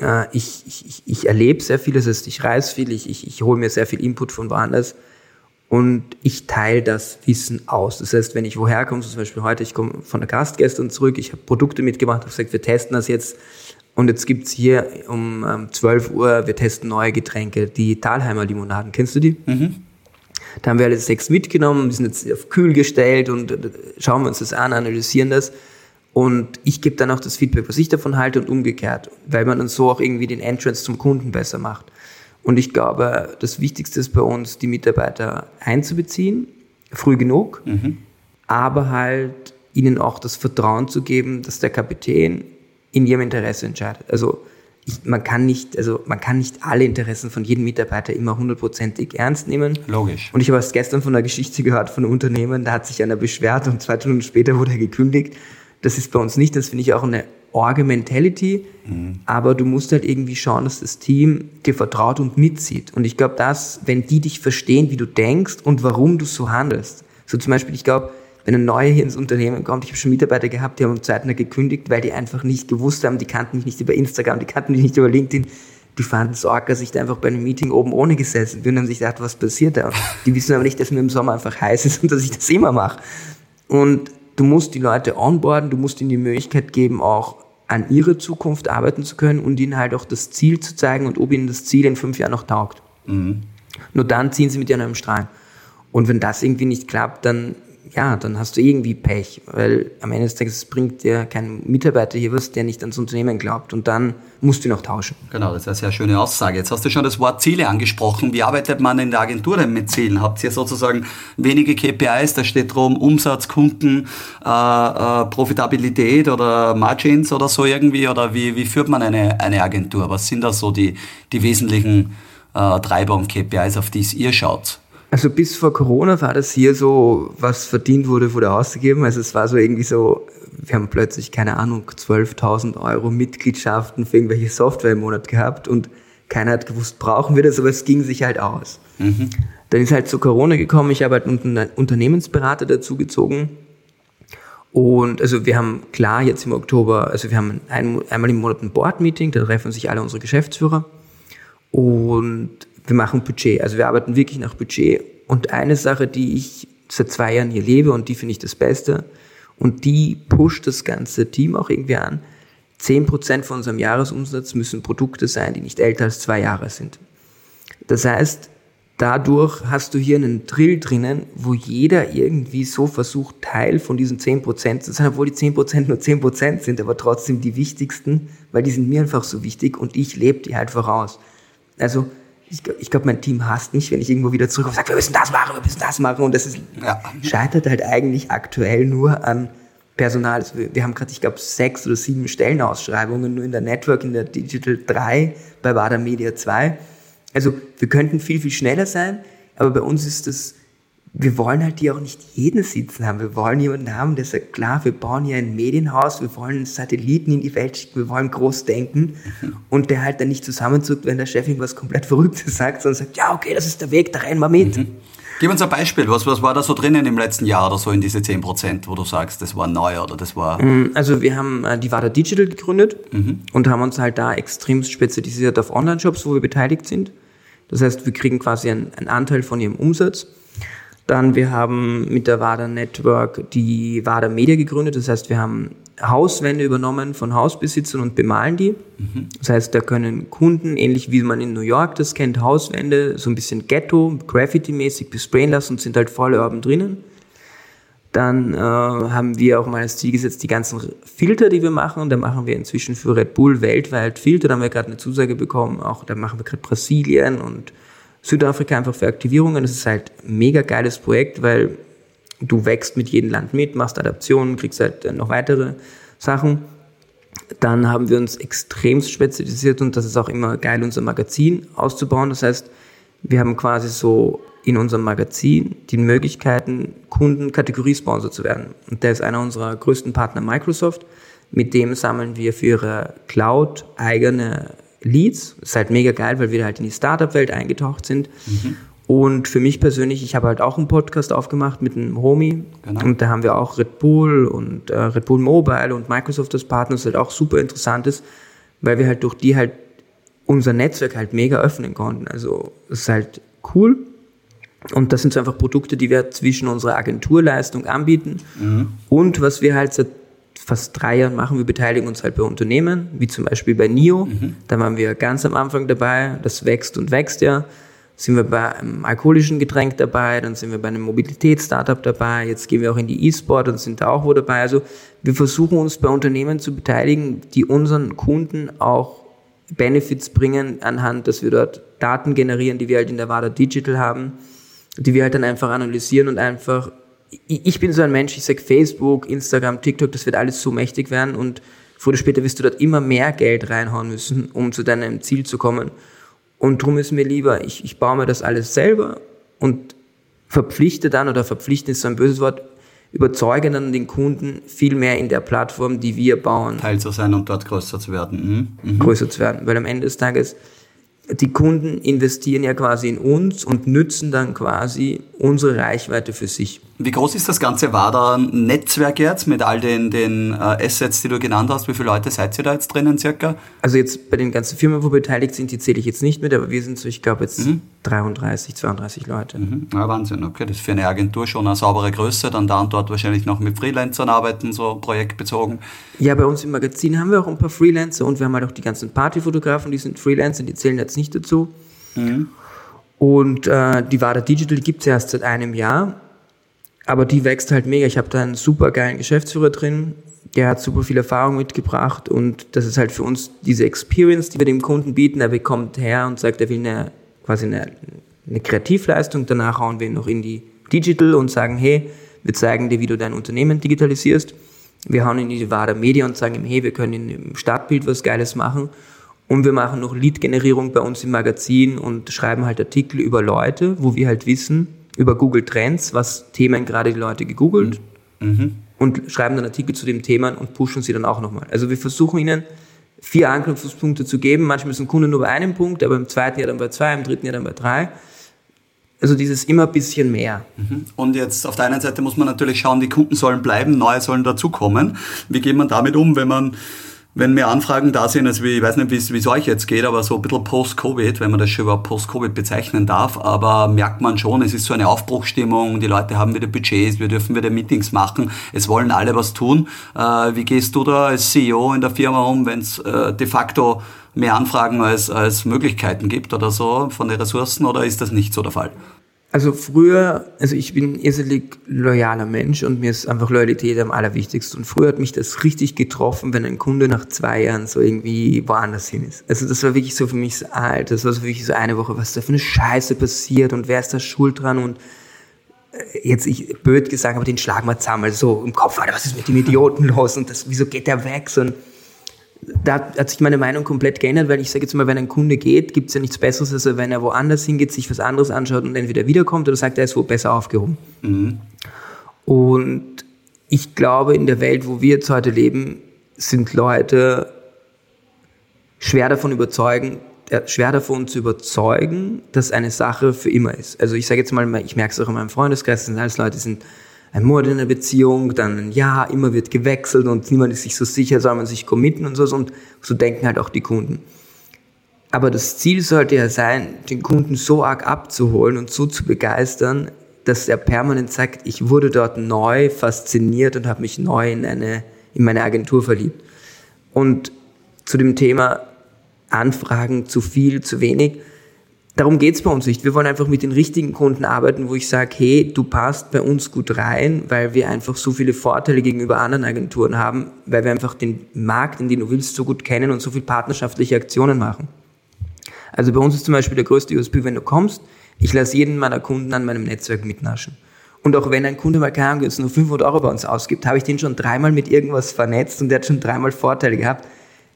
äh, ich, ich, ich erlebe sehr viel, das heißt, ich reise viel, ich, ich, ich hole mir sehr viel Input von woanders und ich teile das Wissen aus. Das heißt, wenn ich woher komme, zum Beispiel heute, ich komme von der Gast gestern zurück, ich habe Produkte mitgebracht, habe gesagt, wir testen das jetzt und jetzt gibt's hier um ähm, 12 Uhr, wir testen neue Getränke, die Talheimer Limonaden. Kennst du die? Mhm. Da haben wir alle sechs mitgenommen, die sind jetzt auf kühl gestellt und äh, schauen wir uns das an, analysieren das. Und ich gebe dann auch das Feedback, was ich davon halte und umgekehrt, weil man dann so auch irgendwie den Entrance zum Kunden besser macht. Und ich glaube, das Wichtigste ist bei uns, die Mitarbeiter einzubeziehen, früh genug, mhm. aber halt ihnen auch das Vertrauen zu geben, dass der Kapitän in ihrem Interesse entscheidet. Also ich, man kann nicht, also man kann nicht alle Interessen von jedem Mitarbeiter immer hundertprozentig ernst nehmen. Logisch. Und ich habe erst gestern von einer Geschichte gehört von einem Unternehmen, da hat sich einer beschwert und zwei Stunden später wurde er gekündigt. Das ist bei uns nicht, das finde ich auch eine Orge-Mentality, mhm. aber du musst halt irgendwie schauen, dass das Team dir vertraut und mitzieht. Und ich glaube, dass, wenn die dich verstehen, wie du denkst und warum du so handelst. So zum Beispiel, ich glaube, wenn ein Neuer hier ins Unternehmen kommt, ich habe schon Mitarbeiter gehabt, die haben Zeitnah gekündigt, weil die einfach nicht gewusst haben, die kannten mich nicht über Instagram, die kannten mich nicht über LinkedIn, die fanden es arg, dass ich da einfach bei einem Meeting oben ohne gesessen bin und haben sich gedacht, was passiert da? Die wissen aber nicht, dass mir im Sommer einfach heiß ist [LAUGHS] und dass ich das immer mache. Und du musst die Leute onboarden, du musst ihnen die Möglichkeit geben, auch an ihre Zukunft arbeiten zu können und ihnen halt auch das Ziel zu zeigen und ob ihnen das Ziel in fünf Jahren noch taugt. Mhm. Nur dann ziehen sie mit einem Strang. Und wenn das irgendwie nicht klappt, dann ja, dann hast du irgendwie Pech, weil am Ende des Tages bringt dir kein Mitarbeiter hier was, der nicht ans Unternehmen glaubt und dann musst du noch tauschen. Genau, das ist eine sehr schöne Aussage. Jetzt hast du schon das Wort Ziele angesprochen. Wie arbeitet man in der Agentur denn mit Zielen? Habt ihr sozusagen wenige KPIs, da steht drum Umsatz, Kunden, äh, äh, Profitabilität oder Margins oder so irgendwie oder wie, wie führt man eine, eine Agentur? Was sind da so die, die wesentlichen äh, Treiber und KPIs, auf die ihr schaut? Also bis vor Corona war das hier so, was verdient wurde, wurde ausgegeben. Also es war so irgendwie so, wir haben plötzlich, keine Ahnung, 12.000 Euro Mitgliedschaften für irgendwelche Software im Monat gehabt und keiner hat gewusst, brauchen wir das, aber es ging sich halt aus. Mhm. Dann ist halt zu Corona gekommen, ich habe halt einen Unternehmensberater dazugezogen. Und also wir haben klar jetzt im Oktober, also wir haben ein, einmal im Monat ein Board-Meeting, da treffen sich alle unsere Geschäftsführer. Und wir machen Budget. Also wir arbeiten wirklich nach Budget. Und eine Sache, die ich seit zwei Jahren hier lebe und die finde ich das Beste und die pusht das ganze Team auch irgendwie an. Zehn Prozent von unserem Jahresumsatz müssen Produkte sein, die nicht älter als zwei Jahre sind. Das heißt, dadurch hast du hier einen Drill drinnen, wo jeder irgendwie so versucht, Teil von diesen zehn Prozent zu sein, obwohl die zehn Prozent nur zehn Prozent sind, aber trotzdem die wichtigsten, weil die sind mir einfach so wichtig und ich lebe die halt voraus. Also ich, glaube, mein Team hasst mich, wenn ich irgendwo wieder zurückkomme und sage, wir müssen das machen, wir müssen das machen. Und das ist, ja. scheitert halt eigentlich aktuell nur an Personal. Also wir, wir haben gerade, ich glaube, sechs oder sieben Stellenausschreibungen nur in der Network, in der Digital 3, bei Wada Media 2. Also wir könnten viel, viel schneller sein, aber bei uns ist das wir wollen halt hier auch nicht jeden sitzen haben. Wir wollen jemanden haben, der sagt, klar, wir bauen hier ein Medienhaus, wir wollen Satelliten in die Welt schicken, wir wollen groß denken mhm. [LAUGHS] und der halt dann nicht zusammenzuckt, wenn der Chef irgendwas komplett Verrücktes sagt, sondern sagt, ja, okay, das ist der Weg, da rennen wir mit. Mhm. Gib uns ein Beispiel. Was, was war da so drinnen im letzten Jahr oder so in diese 10 Prozent, wo du sagst, das war neu oder das war. Mm, also wir haben äh, die Vada Digital gegründet mhm. und haben uns halt da extrem spezialisiert auf Online-Shops, wo wir beteiligt sind. Das heißt, wir kriegen quasi einen, einen Anteil von ihrem Umsatz dann, wir haben mit der WADA Network die WADA Media gegründet. Das heißt, wir haben Hauswände übernommen von Hausbesitzern und bemalen die. Mhm. Das heißt, da können Kunden, ähnlich wie man in New York das kennt, Hauswände, so ein bisschen Ghetto, Graffiti-mäßig besprayen lassen und sind halt voll urban drinnen. Dann äh, haben wir auch mal als Ziel gesetzt, die ganzen Filter, die wir machen. Da machen wir inzwischen für Red Bull weltweit Filter. Da haben wir gerade eine Zusage bekommen. Auch da machen wir gerade Brasilien und Südafrika einfach für Aktivierungen. Das ist halt ein mega geiles Projekt, weil du wächst mit jedem Land mit, machst Adaptionen, kriegst halt noch weitere Sachen. Dann haben wir uns extremst spezialisiert und das ist auch immer geil, unser Magazin auszubauen. Das heißt, wir haben quasi so in unserem Magazin die Möglichkeiten, Kunden Kategoriesponsor zu werden. Und der ist einer unserer größten Partner Microsoft. Mit dem sammeln wir für ihre Cloud eigene Leads. Ist halt mega geil, weil wir halt in die Startup-Welt eingetaucht sind. Mhm. Und für mich persönlich, ich habe halt auch einen Podcast aufgemacht mit einem Homie. Genau. Und da haben wir auch Red Bull und äh, Red Bull Mobile und Microsoft als Partner, was halt auch super interessant ist, weil wir halt durch die halt unser Netzwerk halt mega öffnen konnten. Also es ist halt cool. Und das sind so einfach Produkte, die wir zwischen unserer Agenturleistung anbieten mhm. und was wir halt seit fast drei Jahren machen. Wir beteiligen uns halt bei Unternehmen, wie zum Beispiel bei NIO. Mhm. Da waren wir ganz am Anfang dabei. Das wächst und wächst ja. Sind wir bei einem alkoholischen Getränk dabei, dann sind wir bei einem Mobilitätsstartup dabei, jetzt gehen wir auch in die E-Sport und sind da auch wo dabei. Also wir versuchen uns bei Unternehmen zu beteiligen, die unseren Kunden auch Benefits bringen, anhand, dass wir dort Daten generieren, die wir halt in der WADA Digital haben, die wir halt dann einfach analysieren und einfach ich bin so ein Mensch, ich sage Facebook, Instagram, TikTok, das wird alles so mächtig werden und früher oder später wirst du dort immer mehr Geld reinhauen müssen, um zu deinem Ziel zu kommen. Und darum ist mir lieber, ich, ich baue mir das alles selber und verpflichte dann, oder verpflichten ist so ein böses Wort, überzeuge dann den Kunden viel mehr in der Plattform, die wir bauen. Teil zu sein und dort größer zu werden. Mhm. Mhm. Größer zu werden. Weil am Ende des Tages die Kunden investieren ja quasi in uns und nützen dann quasi unsere Reichweite für sich. Wie groß ist das Ganze WADA-Netzwerk jetzt mit all den, den äh, Assets, die du genannt hast? Wie viele Leute seid ihr da jetzt drinnen circa? Also jetzt bei den ganzen Firmen, wo beteiligt sind, die zähle ich jetzt nicht mit, aber wir sind so, ich glaube jetzt mhm. 33, 32 Leute. Mhm. Ja, Wahnsinn, okay. Das ist für eine Agentur schon eine saubere Größe, dann da und dort wahrscheinlich noch mit Freelancern arbeiten, so projektbezogen. Ja, bei uns im Magazin haben wir auch ein paar Freelancer und wir haben halt auch die ganzen Partyfotografen, die sind Freelancer, die zählen jetzt nicht dazu. Mhm. Und äh, die WADA Digital gibt es erst seit einem Jahr aber die wächst halt mega. Ich habe da einen super geilen Geschäftsführer drin, der hat super viel Erfahrung mitgebracht und das ist halt für uns diese Experience, die wir dem Kunden bieten. Er bekommt her und sagt, er will eine, quasi eine, eine Kreativleistung. Danach hauen wir ihn noch in die Digital und sagen, hey, wir zeigen dir, wie du dein Unternehmen digitalisierst. Wir hauen ihn in die Wada Media und sagen ihm, hey, wir können im Startbild was Geiles machen. Und wir machen noch Lead-Generierung bei uns im Magazin und schreiben halt Artikel über Leute, wo wir halt wissen, über Google Trends, was Themen gerade die Leute gegoogelt mhm. und schreiben dann Artikel zu dem Thema und pushen sie dann auch nochmal. Also wir versuchen ihnen vier Anknüpfungspunkte zu geben. Manchmal ist ein Kunde nur bei einem Punkt, aber im zweiten Jahr dann bei zwei, im dritten Jahr dann bei drei. Also dieses immer ein bisschen mehr. Mhm. Und jetzt auf der einen Seite muss man natürlich schauen, die Kunden sollen bleiben, neue sollen dazukommen. Wie geht man damit um, wenn man wenn mehr Anfragen da sind, also ich weiß nicht, wie es euch jetzt geht, aber so ein bisschen Post-Covid, wenn man das schon überhaupt Post-Covid bezeichnen darf, aber merkt man schon, es ist so eine Aufbruchstimmung, die Leute haben wieder Budgets, wir dürfen wieder Meetings machen, es wollen alle was tun. Äh, wie gehst du da als CEO in der Firma um, wenn es äh, de facto mehr Anfragen als, als Möglichkeiten gibt oder so von den Ressourcen oder ist das nicht so der Fall? Also früher, also ich bin ein irrsinnig loyaler Mensch und mir ist einfach Loyalität am allerwichtigsten. Und früher hat mich das richtig getroffen, wenn ein Kunde nach zwei Jahren so irgendwie woanders hin ist. Also das war wirklich so für mich so alt. Das war so wirklich so eine Woche, was da für eine Scheiße passiert und wer ist da schuld dran und äh, jetzt ich blöd gesagt, aber den schlagen wir zusammen, so im Kopf, Alter, was ist mit dem Idioten los und das, wieso geht der weg? So, da hat sich meine Meinung komplett geändert, weil ich sage jetzt mal, wenn ein Kunde geht, gibt es ja nichts Besseres, als wenn er woanders hingeht, sich was anderes anschaut und entweder wiederkommt oder sagt, er ist wo besser aufgehoben. Mhm. Und ich glaube, in der Welt, wo wir jetzt heute leben, sind Leute schwer davon überzeugen, äh, schwer davon zu überzeugen, dass eine Sache für immer ist. Also ich sage jetzt mal, ich merke es auch in meinem Freundeskreis, das sind alles Leute, die sind ein Mord in einer Beziehung, dann ein Jahr, immer wird gewechselt und niemand ist sich so sicher, soll man sich committen und so, und so denken halt auch die Kunden. Aber das Ziel sollte ja sein, den Kunden so arg abzuholen und so zu begeistern, dass er permanent sagt, ich wurde dort neu fasziniert und habe mich neu in, eine, in meine Agentur verliebt. Und zu dem Thema Anfragen zu viel, zu wenig, darum geht's bei uns nicht. Wir wollen einfach mit den richtigen Kunden arbeiten, wo ich sage, hey, du passt bei uns gut rein, weil wir einfach so viele Vorteile gegenüber anderen Agenturen haben, weil wir einfach den Markt, in den du willst, so gut kennen und so viele partnerschaftliche Aktionen machen. Also bei uns ist zum Beispiel der größte USP, wenn du kommst, ich lasse jeden meiner Kunden an meinem Netzwerk mitnaschen. Und auch wenn ein Kunde mal keine Ahnung, jetzt nur 500 Euro bei uns ausgibt, habe ich den schon dreimal mit irgendwas vernetzt und der hat schon dreimal Vorteile gehabt,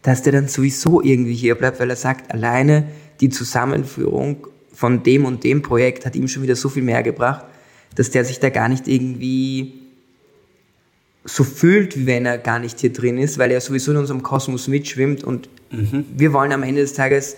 dass der dann sowieso irgendwie hier bleibt, weil er sagt, alleine die Zusammenführung von dem und dem Projekt hat ihm schon wieder so viel mehr gebracht, dass der sich da gar nicht irgendwie so fühlt, wie wenn er gar nicht hier drin ist, weil er sowieso in unserem Kosmos mitschwimmt und mhm. wir wollen am Ende des Tages,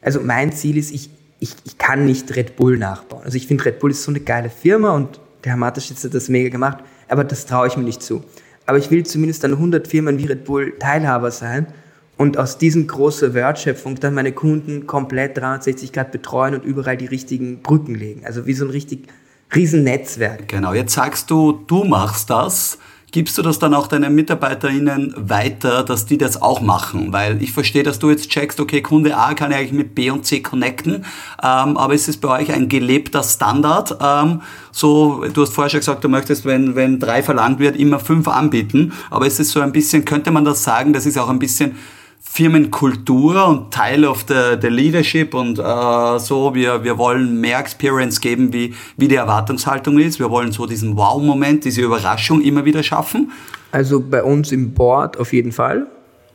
also mein Ziel ist, ich, ich, ich kann nicht Red Bull nachbauen. Also ich finde, Red Bull ist so eine geile Firma und der Herr Mateschitz hat das mega gemacht, aber das traue ich mir nicht zu. Aber ich will zumindest an 100 Firmen wie Red Bull Teilhaber sein und aus diesem großen Wertschöpfung dann meine Kunden komplett 360 Grad betreuen und überall die richtigen Brücken legen. Also wie so ein richtig riesen Netzwerk. Genau, jetzt sagst du, du machst das. Gibst du das dann auch deinen MitarbeiterInnen weiter, dass die das auch machen? Weil ich verstehe, dass du jetzt checkst, okay, Kunde A kann ja eigentlich mit B und C connecten, ähm, aber ist es bei euch ein gelebter Standard? Ähm, so, du hast vorher schon gesagt, du möchtest, wenn, wenn drei verlangt wird, immer fünf anbieten, aber ist es so ein bisschen, könnte man das sagen, das ist auch ein bisschen Firmenkultur und Teil of the, the Leadership und äh, so, wir, wir wollen mehr Experience geben, wie, wie die Erwartungshaltung ist. Wir wollen so diesen Wow-Moment, diese Überraschung immer wieder schaffen. Also bei uns im Board auf jeden Fall.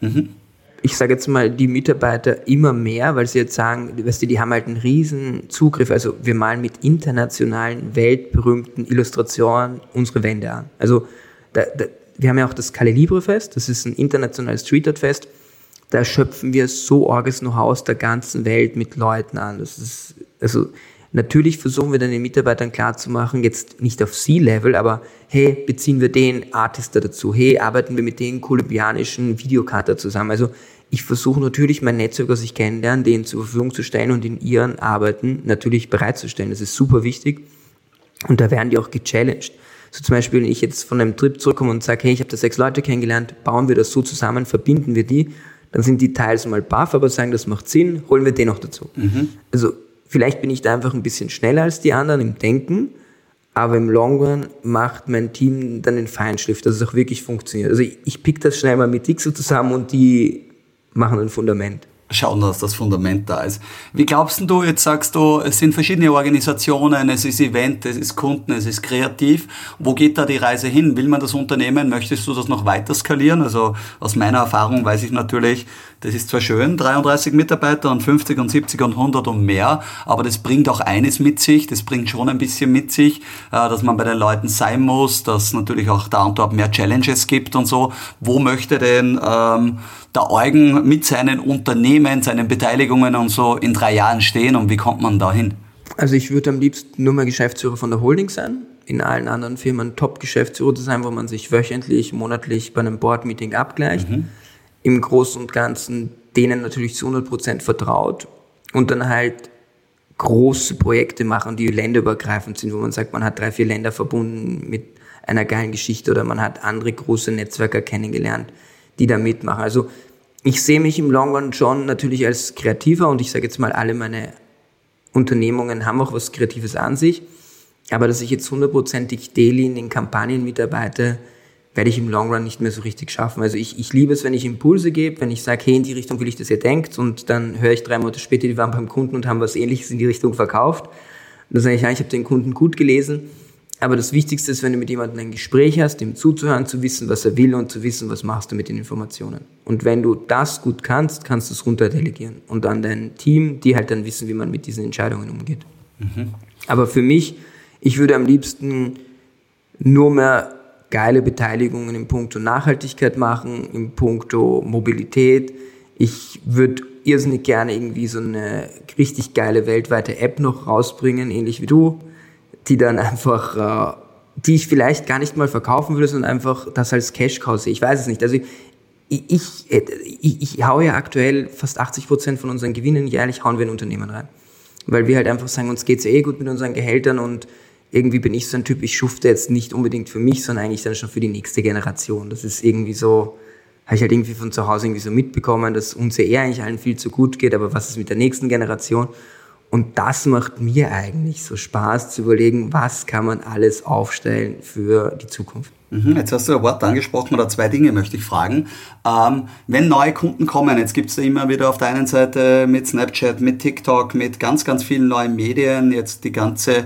Mhm. Ich sage jetzt mal, die Mitarbeiter immer mehr, weil sie jetzt sagen, weißt du, die haben halt einen riesen Zugriff. Also wir malen mit internationalen, weltberühmten Illustrationen unsere Wände an. Also da, da, wir haben ja auch das Calle Libre Fest, das ist ein internationales Street Art Fest da schöpfen wir so orges Know-how aus der ganzen Welt mit Leuten an. Das ist, also, natürlich versuchen wir dann den Mitarbeitern klarzumachen, jetzt nicht auf C-Level, aber hey, beziehen wir den Artist dazu? Hey, arbeiten wir mit den kolumbianischen Videocutter zusammen? Also, ich versuche natürlich mein Netzwerk, das ich kennenlerne, denen zur Verfügung zu stellen und in ihren Arbeiten natürlich bereitzustellen. Das ist super wichtig. Und da werden die auch gechallenged. So zum Beispiel, wenn ich jetzt von einem Trip zurückkomme und sage, hey, ich habe da sechs Leute kennengelernt, bauen wir das so zusammen, verbinden wir die dann sind die teils mal baff, aber sagen, das macht Sinn, holen wir den noch dazu. Mhm. Also vielleicht bin ich da einfach ein bisschen schneller als die anderen im Denken, aber im Long Run macht mein Team dann den Feinschliff, dass es auch wirklich funktioniert. Also ich, ich pick das schnell mal mit Dixo zusammen und die machen ein Fundament schauen, dass das Fundament da ist. Wie glaubst du, jetzt sagst du, es sind verschiedene Organisationen, es ist Event, es ist Kunden, es ist kreativ. Wo geht da die Reise hin? Will man das Unternehmen? Möchtest du das noch weiter skalieren? Also aus meiner Erfahrung weiß ich natürlich, das ist zwar schön, 33 Mitarbeiter und 50 und 70 und 100 und mehr, aber das bringt auch eines mit sich, das bringt schon ein bisschen mit sich, äh, dass man bei den Leuten sein muss, dass natürlich auch da und dort mehr Challenges gibt und so. Wo möchte denn ähm, der Eugen mit seinen Unternehmen, seinen Beteiligungen und so in drei Jahren stehen und wie kommt man da hin? Also ich würde am liebsten nur mal Geschäftsführer von der Holding sein, in allen anderen Firmen Top-Geschäftsführer zu sein, wo man sich wöchentlich, monatlich bei einem Board-Meeting abgleicht. Mhm im Großen und Ganzen denen natürlich zu 100 Prozent vertraut und dann halt große Projekte machen, die länderübergreifend sind, wo man sagt, man hat drei, vier Länder verbunden mit einer geilen Geschichte oder man hat andere große Netzwerke kennengelernt, die da mitmachen. Also ich sehe mich im Long Run schon natürlich als Kreativer und ich sage jetzt mal, alle meine Unternehmungen haben auch was Kreatives an sich. Aber dass ich jetzt hundertprozentig daily in den Kampagnen mitarbeite, werde ich im Long Run nicht mehr so richtig schaffen. Also ich, ich liebe es, wenn ich Impulse gebe, wenn ich sage, hey, in die Richtung will ich, dass ihr denkt und dann höre ich drei Monate später, die waren beim Kunden und haben was ähnliches in die Richtung verkauft. Und dann sage ich, ja, ich habe den Kunden gut gelesen. Aber das Wichtigste ist, wenn du mit jemandem ein Gespräch hast, ihm zuzuhören, zu wissen, was er will und zu wissen, was machst du mit den Informationen. Und wenn du das gut kannst, kannst du es runterdelegieren und an dein Team, die halt dann wissen, wie man mit diesen Entscheidungen umgeht. Mhm. Aber für mich, ich würde am liebsten nur mehr geile Beteiligungen im Punkto Nachhaltigkeit machen, im Punkto Mobilität. Ich würde irrsinnig gerne irgendwie so eine richtig geile weltweite App noch rausbringen, ähnlich wie du, die dann einfach, äh, die ich vielleicht gar nicht mal verkaufen würde, sondern einfach das als Cash-Cow sehe. Ich weiß es nicht. Also ich, ich, ich, ich haue ja aktuell fast 80 Prozent von unseren Gewinnen jährlich hauen wir in Unternehmen rein. Weil wir halt einfach sagen, uns geht's ja eh gut mit unseren Gehältern und irgendwie bin ich so ein Typ, ich schufte jetzt nicht unbedingt für mich, sondern eigentlich dann schon für die nächste Generation. Das ist irgendwie so, habe ich halt irgendwie von zu Hause irgendwie so mitbekommen, dass uns ja eher eigentlich allen viel zu gut geht, aber was ist mit der nächsten Generation? Und das macht mir eigentlich so Spaß zu überlegen, was kann man alles aufstellen für die Zukunft. Mhm, jetzt hast du ein Wort angesprochen oder zwei Dinge möchte ich fragen. Ähm, wenn neue Kunden kommen, jetzt gibt es da immer wieder auf der einen Seite mit Snapchat, mit TikTok, mit ganz, ganz vielen neuen Medien, jetzt die ganze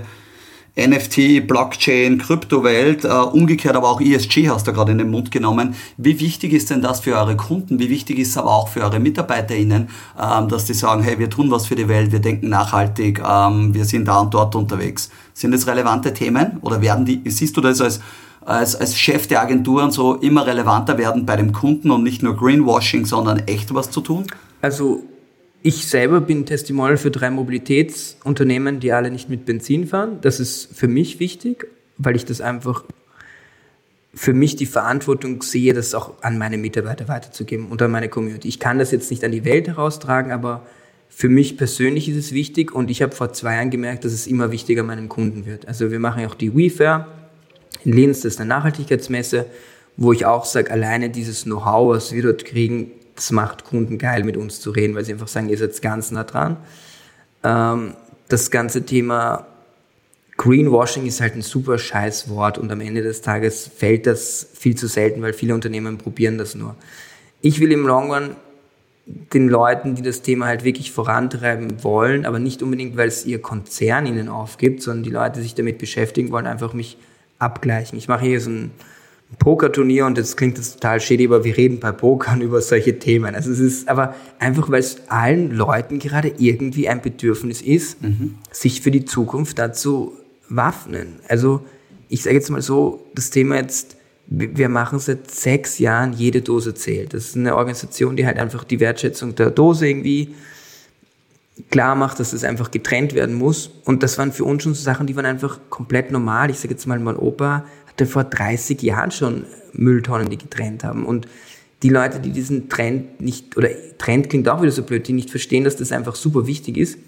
NFT, Blockchain, Kryptowelt, äh, umgekehrt aber auch ESG hast du gerade in den Mund genommen. Wie wichtig ist denn das für eure Kunden? Wie wichtig ist es aber auch für eure MitarbeiterInnen, ähm, dass die sagen, hey, wir tun was für die Welt, wir denken nachhaltig, ähm, wir sind da und dort unterwegs. Sind das relevante Themen oder werden die, siehst du das als als, als Chef der Agenturen so immer relevanter werden bei dem Kunden und nicht nur Greenwashing, sondern echt was zu tun? Also ich selber bin Testimonial für drei Mobilitätsunternehmen, die alle nicht mit Benzin fahren. Das ist für mich wichtig, weil ich das einfach für mich die Verantwortung sehe, das auch an meine Mitarbeiter weiterzugeben und an meine Community. Ich kann das jetzt nicht an die Welt heraustragen, aber für mich persönlich ist es wichtig und ich habe vor zwei Jahren gemerkt, dass es immer wichtiger meinen Kunden wird. Also wir machen ja auch die WeFair in Linz, das ist eine Nachhaltigkeitsmesse, wo ich auch sage, alleine dieses Know-how, was wir dort kriegen, das macht Kunden geil, mit uns zu reden, weil sie einfach sagen, ihr seid ganz nah dran. Ähm, das ganze Thema Greenwashing ist halt ein super scheiß Wort und am Ende des Tages fällt das viel zu selten, weil viele Unternehmen probieren das nur. Ich will im Long Run den Leuten, die das Thema halt wirklich vorantreiben wollen, aber nicht unbedingt, weil es ihr Konzern ihnen aufgibt, sondern die Leute, die sich damit beschäftigen wollen, einfach mich abgleichen. Ich mache hier so ein Pokerturnier und jetzt klingt das total schädlich, aber wir reden bei Pokern [LAUGHS] über solche Themen. Also es ist aber einfach, weil es allen Leuten gerade irgendwie ein Bedürfnis ist, mhm. sich für die Zukunft dazu waffnen. Also ich sage jetzt mal so, das Thema jetzt, wir machen seit sechs Jahren jede Dose zählt. Das ist eine Organisation, die halt einfach die Wertschätzung der Dose irgendwie klar macht, dass es einfach getrennt werden muss. Und das waren für uns schon so Sachen, die waren einfach komplett normal. Ich sage jetzt mal, mein Opa hatte vor 30 Jahren schon Mülltonnen, die getrennt haben. Und die Leute, die diesen Trend nicht, oder Trend klingt auch wieder so blöd, die nicht verstehen, dass das einfach super wichtig ist,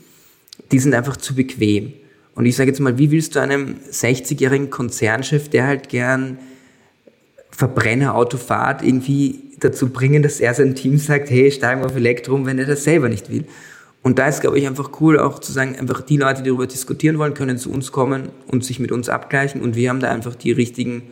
die sind einfach zu bequem. Und ich sage jetzt mal, wie willst du einem 60-jährigen Konzernchef, der halt gern Verbrennerauto fahrt, irgendwie dazu bringen, dass er sein Team sagt, hey, steigen wir auf Elektrum, wenn er das selber nicht will. Und da ist, glaube ich, einfach cool, auch zu sagen, einfach die Leute, die darüber diskutieren wollen, können zu uns kommen und sich mit uns abgleichen. Und wir haben da einfach die richtigen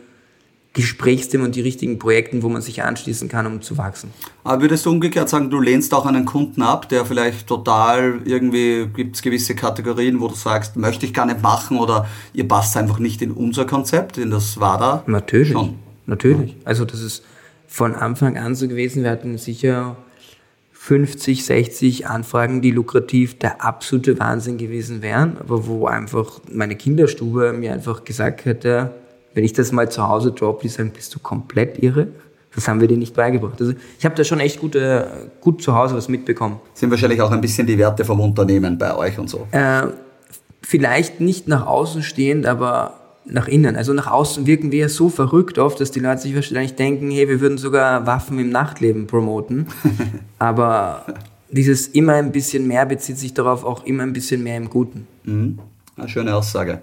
Gesprächsthemen und die richtigen Projekte, wo man sich anschließen kann, um zu wachsen. Aber würdest du umgekehrt sagen, du lehnst auch einen Kunden ab, der vielleicht total irgendwie, gibt es gewisse Kategorien, wo du sagst, möchte ich gar nicht machen oder ihr passt einfach nicht in unser Konzept, in das war da? Natürlich, schon. natürlich. Also das ist von Anfang an so gewesen. Wir hatten sicher 50, 60 Anfragen, die lukrativ der absolute Wahnsinn gewesen wären, aber wo einfach meine Kinderstube mir einfach gesagt hätte, wenn ich das mal zu Hause droppe, die sagen, bist du komplett irre? Das haben wir dir nicht beigebracht. Also ich habe da schon echt gut, äh, gut zu Hause was mitbekommen. Sind wahrscheinlich auch ein bisschen die Werte vom Unternehmen bei euch und so. Äh, vielleicht nicht nach außen stehend, aber nach innen. Also nach außen wirken wir so verrückt oft, dass die Leute sich wahrscheinlich denken, hey, wir würden sogar Waffen im Nachtleben promoten. [LAUGHS] Aber dieses immer ein bisschen mehr bezieht sich darauf auch immer ein bisschen mehr im Guten. Mhm. Eine schöne Aussage.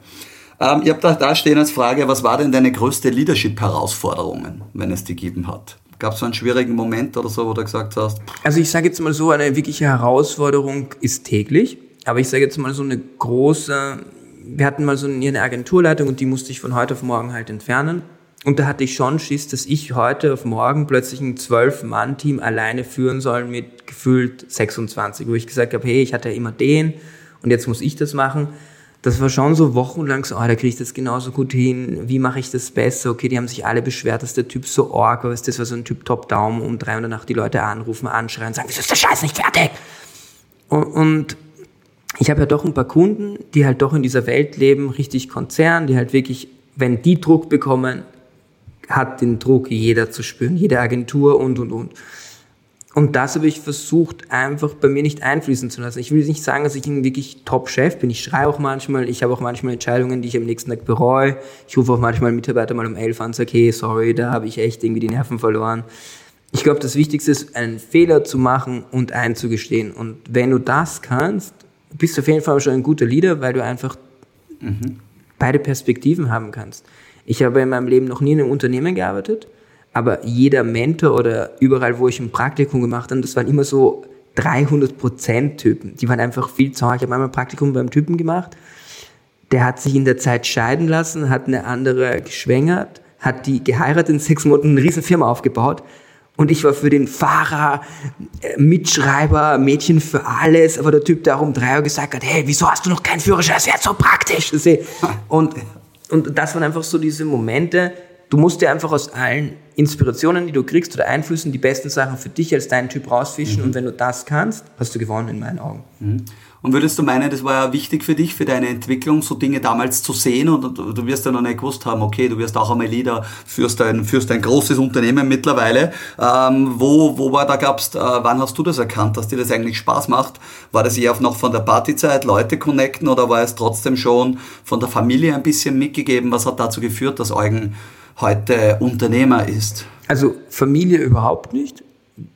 Ähm, ihr habt da, da stehen als Frage, was war denn deine größte Leadership-Herausforderungen, wenn es die gegeben hat? Gab es so einen schwierigen Moment oder so, wo du gesagt hast? Also ich sage jetzt mal so, eine wirkliche Herausforderung ist täglich. Aber ich sage jetzt mal so eine große wir hatten mal so eine Agenturleitung und die musste ich von heute auf morgen halt entfernen. Und da hatte ich schon Schiss, dass ich heute auf morgen plötzlich ein Zwölf-Mann-Team alleine führen soll mit gefühlt 26, wo ich gesagt habe, hey, ich hatte ja immer den und jetzt muss ich das machen. Das war schon so wochenlang so, oh, da kriege ich das genauso gut hin, wie mache ich das besser? Okay, die haben sich alle beschwert, dass der Typ so org ist. Das war so ein Typ Top-Down, um 300 nach die Leute anrufen, anschreien, sagen, wieso ist der Scheiß nicht fertig? Und, und ich habe ja doch ein paar Kunden, die halt doch in dieser Welt leben, richtig Konzern, die halt wirklich, wenn die Druck bekommen, hat den Druck jeder zu spüren, jede Agentur und, und, und. Und das habe ich versucht, einfach bei mir nicht einfließen zu lassen. Ich will nicht sagen, dass ich ein wirklich Top-Chef bin. Ich schreie auch manchmal. Ich habe auch manchmal Entscheidungen, die ich am nächsten Tag bereue. Ich rufe auch manchmal Mitarbeiter mal um elf an und sage, hey, sorry, da habe ich echt irgendwie die Nerven verloren. Ich glaube, das Wichtigste ist, einen Fehler zu machen und einzugestehen. Und wenn du das kannst, bist auf jeden Fall schon ein guter Leader, weil du einfach mhm. beide Perspektiven haben kannst. Ich habe in meinem Leben noch nie in einem Unternehmen gearbeitet, aber jeder Mentor oder überall, wo ich ein Praktikum gemacht habe, das waren immer so 300% Typen. Die waren einfach viel zu hart. Ich habe einmal ein Praktikum beim Typen gemacht. Der hat sich in der Zeit scheiden lassen, hat eine andere geschwängert, hat die geheiratet, in sechs Monaten eine riesen Firma aufgebaut. Und ich war für den Fahrer, äh, Mitschreiber, Mädchen für alles. Aber der Typ, der um drei Uhr gesagt hat, hey, wieso hast du noch keinen Führerschein? Das wäre so praktisch. Und und das waren einfach so diese Momente, du musst dir einfach aus allen Inspirationen, die du kriegst oder Einflüssen, die besten Sachen für dich als deinen Typ rausfischen. Mhm. Und wenn du das kannst, hast du gewonnen in meinen Augen. Mhm. Und würdest du meinen, das war ja wichtig für dich, für deine Entwicklung, so Dinge damals zu sehen und du wirst ja noch nicht gewusst haben, okay, du wirst auch einmal Leader, führst ein, führst ein großes Unternehmen mittlerweile. Ähm, wo, wo war da gab's, äh, wann hast du das erkannt, dass dir das eigentlich Spaß macht? War das eher noch von der Partyzeit, Leute connecten oder war es trotzdem schon von der Familie ein bisschen mitgegeben? Was hat dazu geführt, dass Eugen heute Unternehmer ist? Also Familie überhaupt nicht,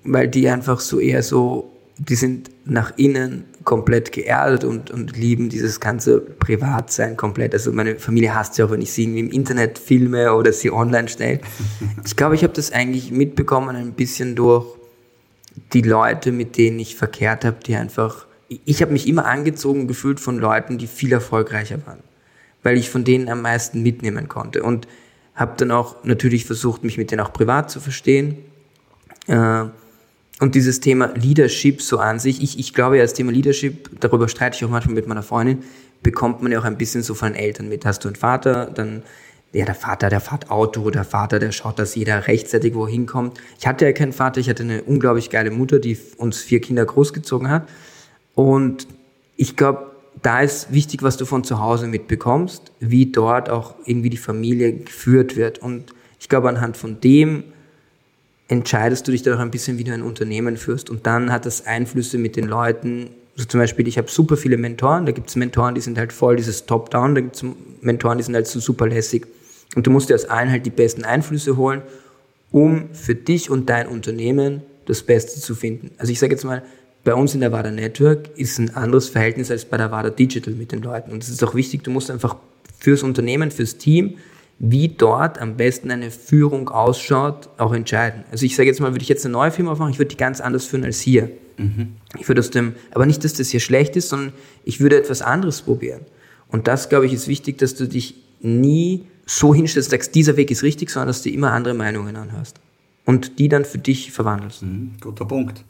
weil die einfach so eher so, die sind nach innen komplett geerdet und, und lieben dieses ganze Privatsein komplett. Also meine Familie hasst ja auch, wenn ich sie im Internet filme oder sie online stelle. [LAUGHS] Ich glaube, ich habe das eigentlich mitbekommen ein bisschen durch die Leute, mit denen ich verkehrt habe, die einfach, ich habe mich immer angezogen gefühlt von Leuten, die viel erfolgreicher waren, weil ich von denen am meisten mitnehmen konnte und habe dann auch natürlich versucht, mich mit denen auch privat zu verstehen. Äh, und dieses Thema Leadership so an sich, ich, ich glaube ja, das Thema Leadership, darüber streite ich auch manchmal mit meiner Freundin, bekommt man ja auch ein bisschen so von Eltern mit. Hast du einen Vater, dann, ja, der Vater, der fährt Auto, der Vater, der schaut, dass jeder rechtzeitig wohin kommt. Ich hatte ja keinen Vater, ich hatte eine unglaublich geile Mutter, die uns vier Kinder großgezogen hat. Und ich glaube, da ist wichtig, was du von zu Hause mitbekommst, wie dort auch irgendwie die Familie geführt wird. Und ich glaube, anhand von dem entscheidest du dich dann auch ein bisschen, wie du ein Unternehmen führst. Und dann hat das Einflüsse mit den Leuten. Also zum Beispiel, ich habe super viele Mentoren. Da gibt es Mentoren, die sind halt voll dieses Top-Down. Da gibt es Mentoren, die sind halt so super lässig. Und du musst dir aus allen halt die besten Einflüsse holen, um für dich und dein Unternehmen das Beste zu finden. Also ich sage jetzt mal, bei uns in der WADA Network ist ein anderes Verhältnis als bei der WADA Digital mit den Leuten. Und es ist auch wichtig, du musst einfach fürs Unternehmen, fürs Team wie dort am besten eine Führung ausschaut, auch entscheiden. Also ich sage jetzt mal, würde ich jetzt eine neue Firma aufmachen, ich würde die ganz anders führen als hier. Mhm. Ich würde aus dem, aber nicht, dass das hier schlecht ist, sondern ich würde etwas anderes probieren. Und das, glaube ich, ist wichtig, dass du dich nie so hinstellst, sagst, dieser Weg ist richtig, sondern dass du immer andere Meinungen anhörst. Und die dann für dich verwandelst. Mhm, guter Punkt.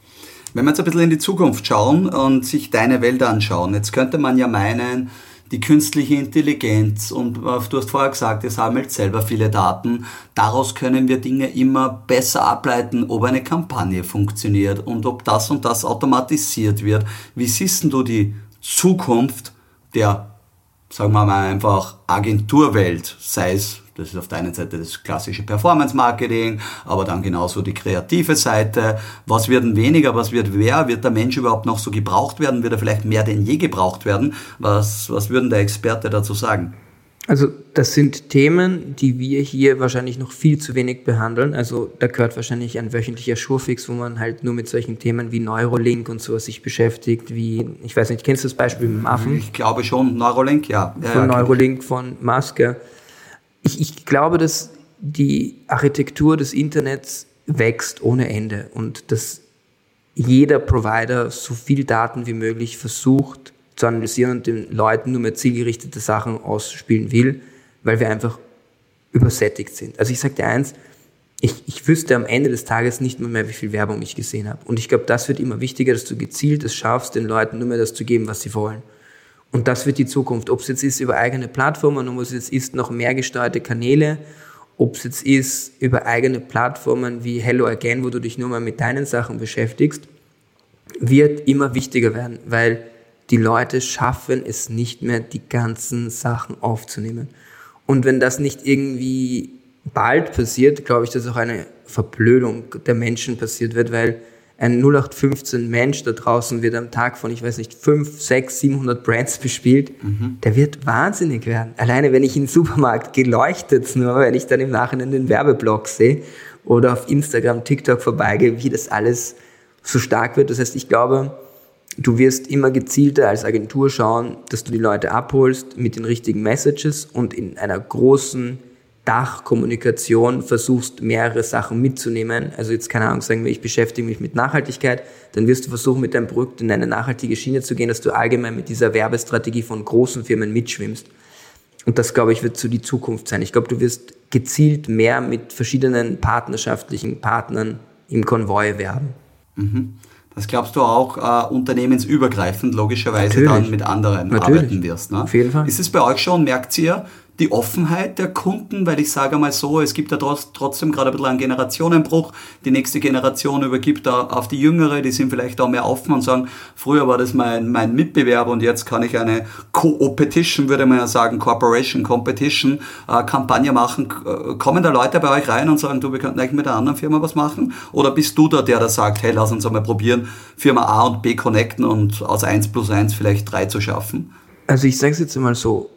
Wenn wir jetzt ein bisschen in die Zukunft schauen und sich deine Welt anschauen, jetzt könnte man ja meinen, die künstliche Intelligenz und äh, du hast vorher gesagt, ihr sammelt selber viele Daten. Daraus können wir Dinge immer besser ableiten, ob eine Kampagne funktioniert und ob das und das automatisiert wird. Wie siehst du die Zukunft der, sagen wir mal einfach, Agenturwelt, sei es das ist auf der einen Seite das klassische Performance-Marketing, aber dann genauso die kreative Seite. Was wird denn weniger, was wird wer? Wird der Mensch überhaupt noch so gebraucht werden? Wird er vielleicht mehr denn je gebraucht werden? Was, was würden der Experte dazu sagen? Also das sind Themen, die wir hier wahrscheinlich noch viel zu wenig behandeln. Also da gehört wahrscheinlich ein wöchentlicher Schurfix, wo man halt nur mit solchen Themen wie Neurolink und sowas sich beschäftigt, wie, ich weiß nicht, kennst du das Beispiel mit dem Affen? Ich glaube schon, Neurolink, ja. ja von ja, Neurolink von Maske ich, ich glaube, dass die Architektur des Internets wächst ohne Ende und dass jeder Provider so viel Daten wie möglich versucht zu analysieren und den Leuten nur mehr zielgerichtete Sachen ausspielen will, weil wir einfach übersättigt sind. Also ich sage dir eins, ich, ich wüsste am Ende des Tages nicht mehr, mehr, wie viel Werbung ich gesehen habe. Und ich glaube, das wird immer wichtiger, dass du gezielt es schaffst, den Leuten nur mehr das zu geben, was sie wollen. Und das wird die Zukunft. Ob es jetzt ist über eigene Plattformen, ob es jetzt ist noch mehr gesteuerte Kanäle, ob es jetzt ist über eigene Plattformen wie Hello Again, wo du dich nur mal mit deinen Sachen beschäftigst, wird immer wichtiger werden, weil die Leute schaffen es nicht mehr, die ganzen Sachen aufzunehmen. Und wenn das nicht irgendwie bald passiert, glaube ich, dass auch eine Verblödung der Menschen passiert wird, weil ein 0815 Mensch da draußen wird am Tag von, ich weiß nicht, 5, 6, 700 Brands bespielt, mhm. der wird wahnsinnig werden. Alleine wenn ich in den Supermarkt geleuchtet, nur wenn ich dann im Nachhinein den Werbeblock sehe oder auf Instagram, TikTok vorbeigehe, wie das alles so stark wird. Das heißt, ich glaube, du wirst immer gezielter als Agentur schauen, dass du die Leute abholst mit den richtigen Messages und in einer großen Dachkommunikation versuchst, mehrere Sachen mitzunehmen. Also jetzt keine Ahnung, sagen wir, ich beschäftige mich mit Nachhaltigkeit, dann wirst du versuchen, mit deinem Produkt in eine nachhaltige Schiene zu gehen, dass du allgemein mit dieser Werbestrategie von großen Firmen mitschwimmst. Und das, glaube ich, wird so die Zukunft sein. Ich glaube, du wirst gezielt mehr mit verschiedenen partnerschaftlichen Partnern im Konvoi werben. Mhm. Das glaubst du auch äh, unternehmensübergreifend logischerweise Natürlich. dann mit anderen Natürlich. arbeiten wirst. Ne? Auf jeden Fall. Ist es bei euch schon, merkt ihr, die Offenheit der Kunden, weil ich sage mal so, es gibt ja trotzdem gerade ein bisschen einen Generationenbruch. Die nächste Generation übergibt da auf die Jüngere, die sind vielleicht auch mehr offen und sagen, früher war das mein, mein Mitbewerber und jetzt kann ich eine Co-Opetition, würde man ja sagen, Corporation Competition, äh, Kampagne machen. Äh, kommen da Leute bei euch rein und sagen, du, wir könnten eigentlich mit einer anderen Firma was machen? Oder bist du da, der da sagt, hey, lass uns einmal probieren, Firma A und B connecten und aus 1 plus 1 vielleicht 3 zu schaffen? Also ich sage es jetzt mal so,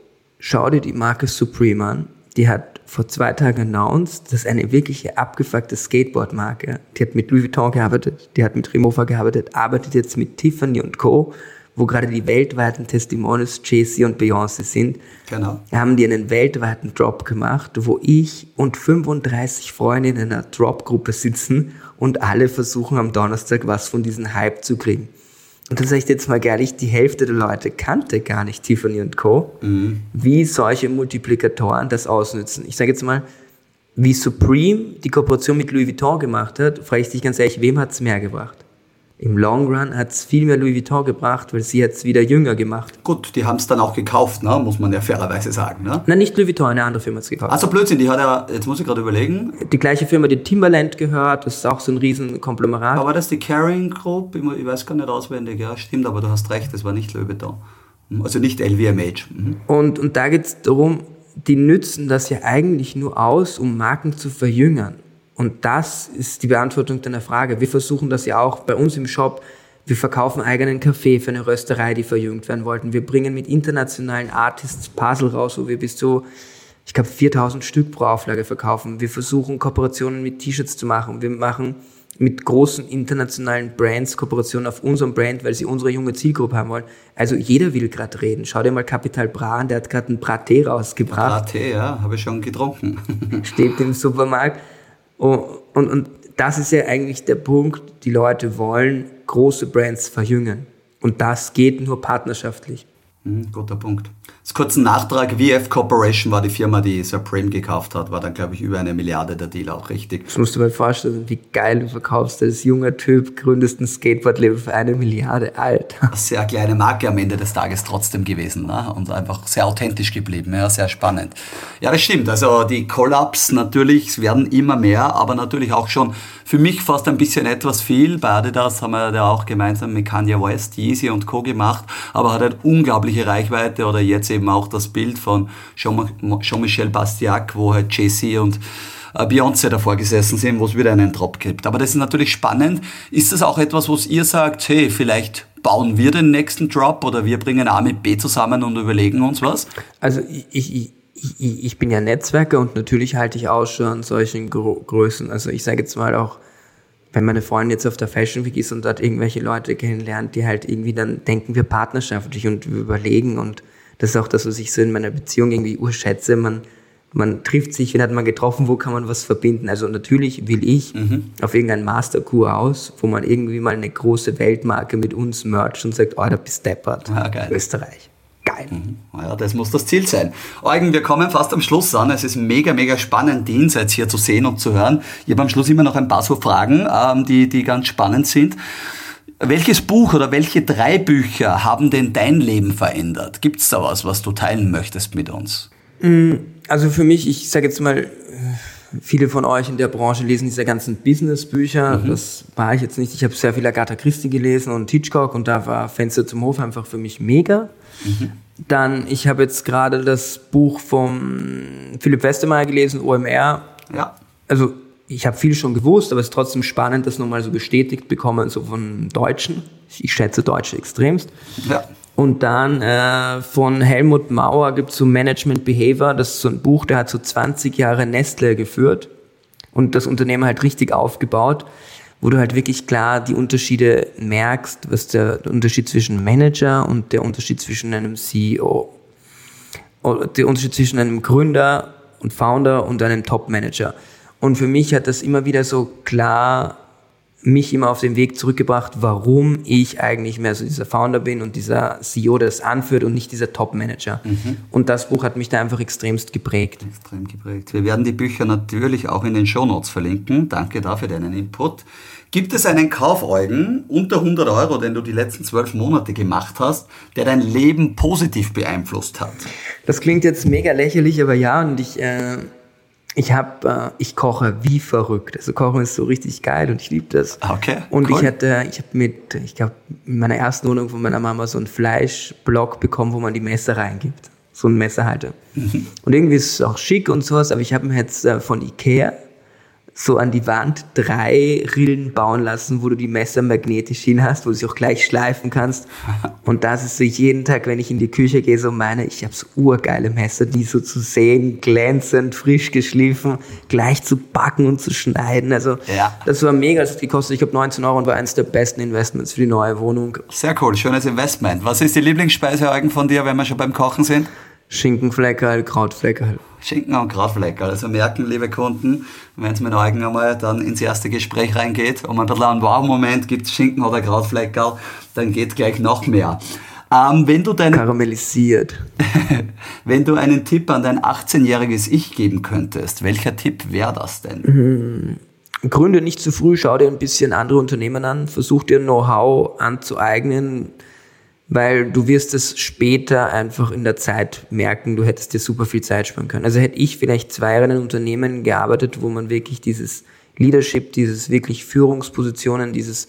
schau dir die Marke Supreme an. Die hat vor zwei Tagen announced, dass eine wirkliche abgefuckte Skateboard-Marke, die hat mit Louis Vuitton gearbeitet, die hat mit Rimowa gearbeitet, arbeitet jetzt mit Tiffany und Co., wo gerade die weltweiten Testimonials Jay-Z und Beyoncé sind. Genau. Haben die einen weltweiten Drop gemacht, wo ich und 35 Freunde in einer Drop-Gruppe sitzen und alle versuchen am Donnerstag was von diesem Hype zu kriegen. Und dann sage ich jetzt mal ehrlich, die Hälfte der Leute kannte gar nicht Tiffany und Co., mhm. wie solche Multiplikatoren das ausnützen. Ich sage jetzt mal, wie Supreme die Kooperation mit Louis Vuitton gemacht hat, frage ich dich ganz ehrlich, wem hat es mehr gebracht? Im Long Run hat es viel mehr Louis Vuitton gebracht, weil sie es wieder jünger gemacht. Gut, die haben es dann auch gekauft, ne? muss man ja fairerweise sagen. Ne? Nein, nicht Louis Vuitton, eine andere Firma hat es gekauft. Also Blödsinn, die hat ja, jetzt muss ich gerade überlegen. Die gleiche Firma, die Timberland gehört, das ist auch so ein riesen Konglomerat. Aber das die Caring Group, ich weiß gar nicht auswendig, ja, stimmt, aber du hast recht, das war nicht Louis Vuitton. Also nicht LVMH. Mhm. Und, und da geht es darum, die nützen das ja eigentlich nur aus, um Marken zu verjüngern. Und das ist die Beantwortung deiner Frage. Wir versuchen das ja auch bei uns im Shop. Wir verkaufen eigenen Kaffee für eine Rösterei, die verjüngt werden wollten. Wir bringen mit internationalen Artists Puzzle raus, wo wir bis zu, ich glaube, 4000 Stück pro Auflage verkaufen. Wir versuchen Kooperationen mit T-Shirts zu machen. Wir machen mit großen internationalen Brands Kooperationen auf unserem Brand, weil sie unsere junge Zielgruppe haben wollen. Also jeder will gerade reden. Schau dir mal Capital Bra an, der hat gerade ein Braté rausgebracht. Braté, ja, habe ich schon getrunken. Steht im Supermarkt. Und, und, und das ist ja eigentlich der Punkt, die Leute wollen große Brands verjüngen. Und das geht nur partnerschaftlich. Mhm, guter Punkt. Als kurzen Nachtrag, VF Corporation war die Firma, die Supreme gekauft hat, war dann, glaube ich, über eine Milliarde der Deal auch richtig. Das musst du mal vorstellen, wie geil du verkaufst als junger Typ, gründest ein Skateboardleben für eine Milliarde, alt. Sehr kleine Marke am Ende des Tages trotzdem gewesen ne? und einfach sehr authentisch geblieben, ja, sehr spannend. Ja, das stimmt, also die Collabs natürlich werden immer mehr, aber natürlich auch schon für mich fast ein bisschen etwas viel. Bei Adidas haben wir ja auch gemeinsam mit Kanye West, Yeezy und Co. gemacht, aber hat eine unglaubliche Reichweite oder jetzt eben auch das Bild von Jean-Michel Bastiac, wo halt Jay-Z und äh, Beyoncé davor gesessen sind, wo es wieder einen Drop gibt. Aber das ist natürlich spannend. Ist das auch etwas, wo ihr sagt, hey, vielleicht bauen wir den nächsten Drop oder wir bringen A mit B zusammen und überlegen uns was? Also ich, ich, ich, ich bin ja Netzwerker und natürlich halte ich Ausschau an solchen Gro Größen. Also ich sage jetzt mal auch, wenn meine Freundin jetzt auf der Fashion Week ist und dort irgendwelche Leute kennenlernt, die halt irgendwie dann denken wir partnerschaftlich und wir überlegen und das ist auch das, was ich so in meiner Beziehung irgendwie urschätze. Man, man trifft sich, wen hat man getroffen, wo kann man was verbinden. Also natürlich will ich mhm. auf irgendein Masterkurs aus, wo man irgendwie mal eine große Weltmarke mit uns mercht und sagt, oh, da bist deppert, ja, geil. Österreich. Geil. Mhm. Ja, das muss das Ziel sein. Eugen, wir kommen fast am Schluss an. Es ist mega, mega spannend, die Insights hier zu sehen und zu hören. Ich habe am Schluss immer noch ein paar so Fragen, ähm, die, die ganz spannend sind. Welches Buch oder welche drei Bücher haben denn dein Leben verändert? Gibt es da was, was du teilen möchtest mit uns? Mm, also für mich, ich sage jetzt mal, viele von euch in der Branche lesen diese ganzen Business-Bücher. Mhm. Das war ich jetzt nicht. Ich habe sehr viel Agatha Christie gelesen und Hitchcock und da war Fenster zum Hof einfach für mich mega. Mhm. Dann, ich habe jetzt gerade das Buch von Philipp Westermeier gelesen, OMR. Ja. Also ich habe viel schon gewusst, aber es ist trotzdem spannend, das nochmal so bestätigt bekommen, so von Deutschen. Ich schätze Deutsche extremst. Ja. Und dann äh, von Helmut Mauer gibt es so Management Behavior. Das ist so ein Buch, der hat so 20 Jahre Nestle geführt und das Unternehmen halt richtig aufgebaut, wo du halt wirklich klar die Unterschiede merkst, was der Unterschied zwischen Manager und der Unterschied zwischen einem CEO, oder der Unterschied zwischen einem Gründer und Founder und einem Top-Manager. Und für mich hat das immer wieder so klar mich immer auf den Weg zurückgebracht, warum ich eigentlich mehr so dieser Founder bin und dieser CEO, der das anführt und nicht dieser Top-Manager. Mhm. Und das Buch hat mich da einfach extremst geprägt. Extrem geprägt. Wir werden die Bücher natürlich auch in den Shownotes verlinken. Danke dafür deinen Input. Gibt es einen Kaufeugen unter 100 Euro, den du die letzten zwölf Monate gemacht hast, der dein Leben positiv beeinflusst hat? Das klingt jetzt mega lächerlich, aber ja, und ich... Äh ich habe, äh, ich koche wie verrückt. Also Kochen ist so richtig geil und ich liebe das. Okay. Und cool. ich hatte, ich habe mit, ich glaube, in meiner ersten Wohnung von meiner Mama so einen Fleischblock bekommen, wo man die Messer reingibt. So ein Messerhalter. Mhm. Und irgendwie ist es auch schick und sowas, aber ich habe mir jetzt äh, von Ikea so an die Wand drei Rillen bauen lassen, wo du die Messer magnetisch hin hast, wo du sie auch gleich schleifen kannst. [LAUGHS] Und das ist so jeden Tag, wenn ich in die Küche gehe, so meine, ich habe so urgeile Messer, die so zu sehen, glänzend, frisch geschliffen, gleich zu backen und zu schneiden. Also ja. das war mega, das hat gekostet, ich habe 19 Euro und war eines der besten Investments für die neue Wohnung. Sehr cool, schönes Investment. Was ist die Lieblingsspeise von dir, wenn wir schon beim Kochen sind? Schinkenfleckerl, Krautfleckerl. Schinken und Krautfleckerl. Also merken, liebe Kunden, wenn es mit Eugen einmal dann ins erste Gespräch reingeht und man ein bisschen einen Wow-Moment gibt, Schinken oder Krautfleckerl, dann geht gleich noch mehr. Ähm, wenn du dein, Karamellisiert. [LAUGHS] wenn du einen Tipp an dein 18-jähriges Ich geben könntest, welcher Tipp wäre das denn? Mhm. Gründe nicht zu früh, schau dir ein bisschen andere Unternehmen an, versuch dir Know-how anzueignen, weil du wirst es später einfach in der Zeit merken, du hättest dir super viel Zeit sparen können. Also hätte ich vielleicht zwei Jahre in einem Unternehmen gearbeitet, wo man wirklich dieses Leadership, dieses wirklich Führungspositionen, dieses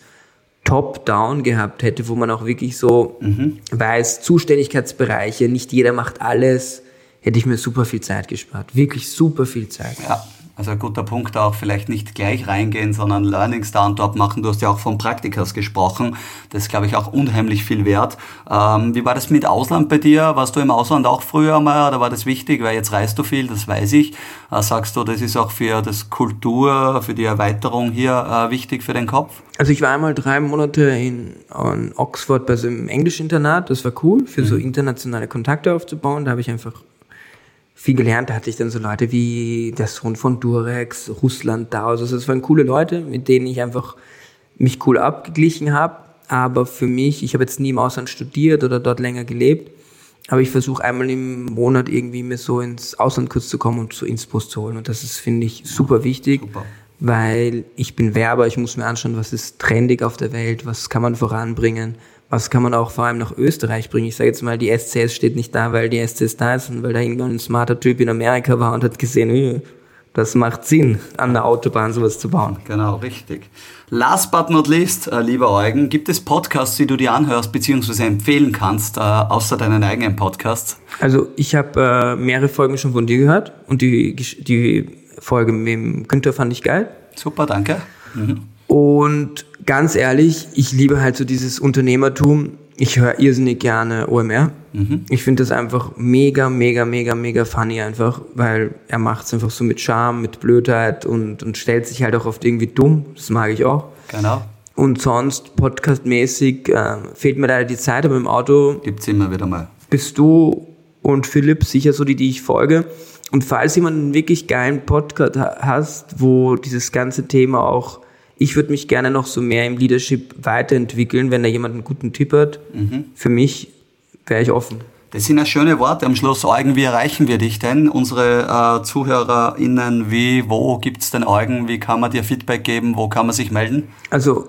Top-Down gehabt hätte, wo man auch wirklich so mhm. weiß, Zuständigkeitsbereiche, nicht jeder macht alles, hätte ich mir super viel Zeit gespart. Wirklich super viel Zeit. Ja. Also ein guter Punkt auch, vielleicht nicht gleich reingehen, sondern Learnings da und dort machen. Du hast ja auch von Praktikas gesprochen. Das ist, glaube ich, auch unheimlich viel wert. Ähm, wie war das mit Ausland bei dir? Warst du im Ausland auch früher mal oder war das wichtig? Weil jetzt reist du viel, das weiß ich. Äh, sagst du, das ist auch für das Kultur, für die Erweiterung hier äh, wichtig für den Kopf? Also ich war einmal drei Monate in, in Oxford bei so einem Englischinternat. Das war cool, für mhm. so internationale Kontakte aufzubauen. Da habe ich einfach viel gelernt. Da hatte ich dann so Leute wie der Sohn von Durex, Russland da. Also das waren coole Leute, mit denen ich einfach mich cool abgeglichen habe. Aber für mich, ich habe jetzt nie im Ausland studiert oder dort länger gelebt. Aber ich versuche einmal im Monat irgendwie mir so ins Ausland kurz zu kommen und so Inspos zu holen. Und das ist, finde ich, super wichtig, super. weil ich bin Werber, ich muss mir anschauen, was ist trendig auf der Welt, was kann man voranbringen was kann man auch vor allem nach Österreich bringen? Ich sage jetzt mal, die SCS steht nicht da, weil die SCS da ist und weil da irgendwann ein smarter Typ in Amerika war und hat gesehen, äh, das macht Sinn, an der Autobahn sowas zu bauen. Genau, richtig. Last but not least, äh, lieber Eugen, gibt es Podcasts, die du dir anhörst bzw. empfehlen kannst, äh, außer deinen eigenen Podcasts? Also ich habe äh, mehrere Folgen schon von dir gehört und die, die Folge mit dem Günther fand ich geil. Super, danke. Mhm. Und ganz ehrlich, ich liebe halt so dieses Unternehmertum. Ich höre irrsinnig gerne OMR. Mhm. Ich finde das einfach mega, mega, mega, mega funny einfach, weil er macht es einfach so mit Charme, mit Blödheit und, und stellt sich halt auch oft irgendwie dumm. Das mag ich auch. Genau. Und sonst podcastmäßig äh, fehlt mir leider die Zeit, aber im Auto gibt's immer wieder mal. Bist du und Philipp sicher so die, die ich folge. Und falls jemand einen wirklich geilen Podcast hast, wo dieses ganze Thema auch, ich würde mich gerne noch so mehr im Leadership weiterentwickeln, wenn da jemand einen guten Tipp hat, mhm. für mich wäre ich offen. Das sind ja schöne Worte am Schluss. Eugen, wie erreichen wir dich denn? Unsere äh, ZuhörerInnen, wie, wo gibt's denn Eugen? Wie kann man dir Feedback geben? Wo kann man sich melden? Also,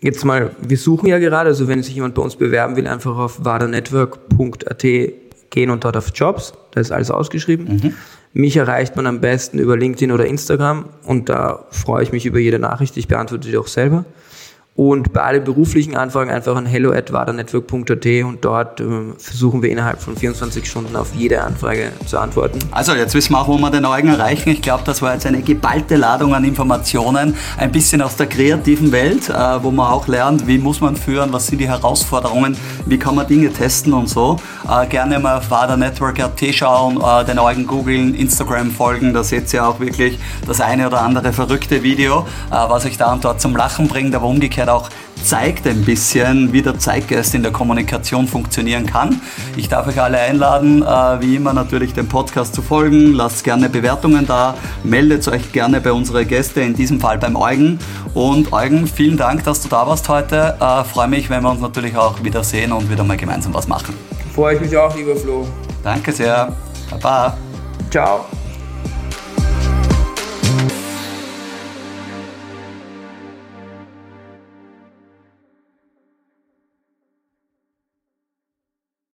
jetzt mal, wir suchen ja gerade, also wenn sich jemand bei uns bewerben will, einfach auf wadanetwork.at gehen und dort auf Jobs. Da ist alles ausgeschrieben. Mhm. Mich erreicht man am besten über LinkedIn oder Instagram und da freue ich mich über jede Nachricht. Ich beantworte die auch selber. Und bei allen beruflichen Anfragen einfach an hello.wadanetwork.at und dort äh, versuchen wir innerhalb von 24 Stunden auf jede Anfrage zu antworten. Also jetzt wissen wir auch, wo wir den Eugen erreichen. Ich glaube, das war jetzt eine geballte Ladung an Informationen, ein bisschen aus der kreativen Welt, äh, wo man auch lernt, wie muss man führen, was sind die Herausforderungen, wie kann man Dinge testen und so. Äh, gerne mal auf wadanetwork.at schauen, äh, den Eugen googeln, Instagram folgen, da seht ihr auch wirklich das eine oder andere verrückte Video, äh, was euch da und dort zum Lachen bringt, aber umgekehrt Möglichkeit auch zeigt ein bisschen, wie der Zeitgeist in der Kommunikation funktionieren kann. Ich darf euch alle einladen, äh, wie immer natürlich dem Podcast zu folgen. Lasst gerne Bewertungen da, meldet euch gerne bei unseren Gästen, in diesem Fall beim Eugen. Und Eugen, vielen Dank, dass du da warst heute. Äh, freue mich, wenn wir uns natürlich auch wieder sehen und wieder mal gemeinsam was machen. Freue ich mich auch, lieber Flo. Danke sehr. Baba. Ciao.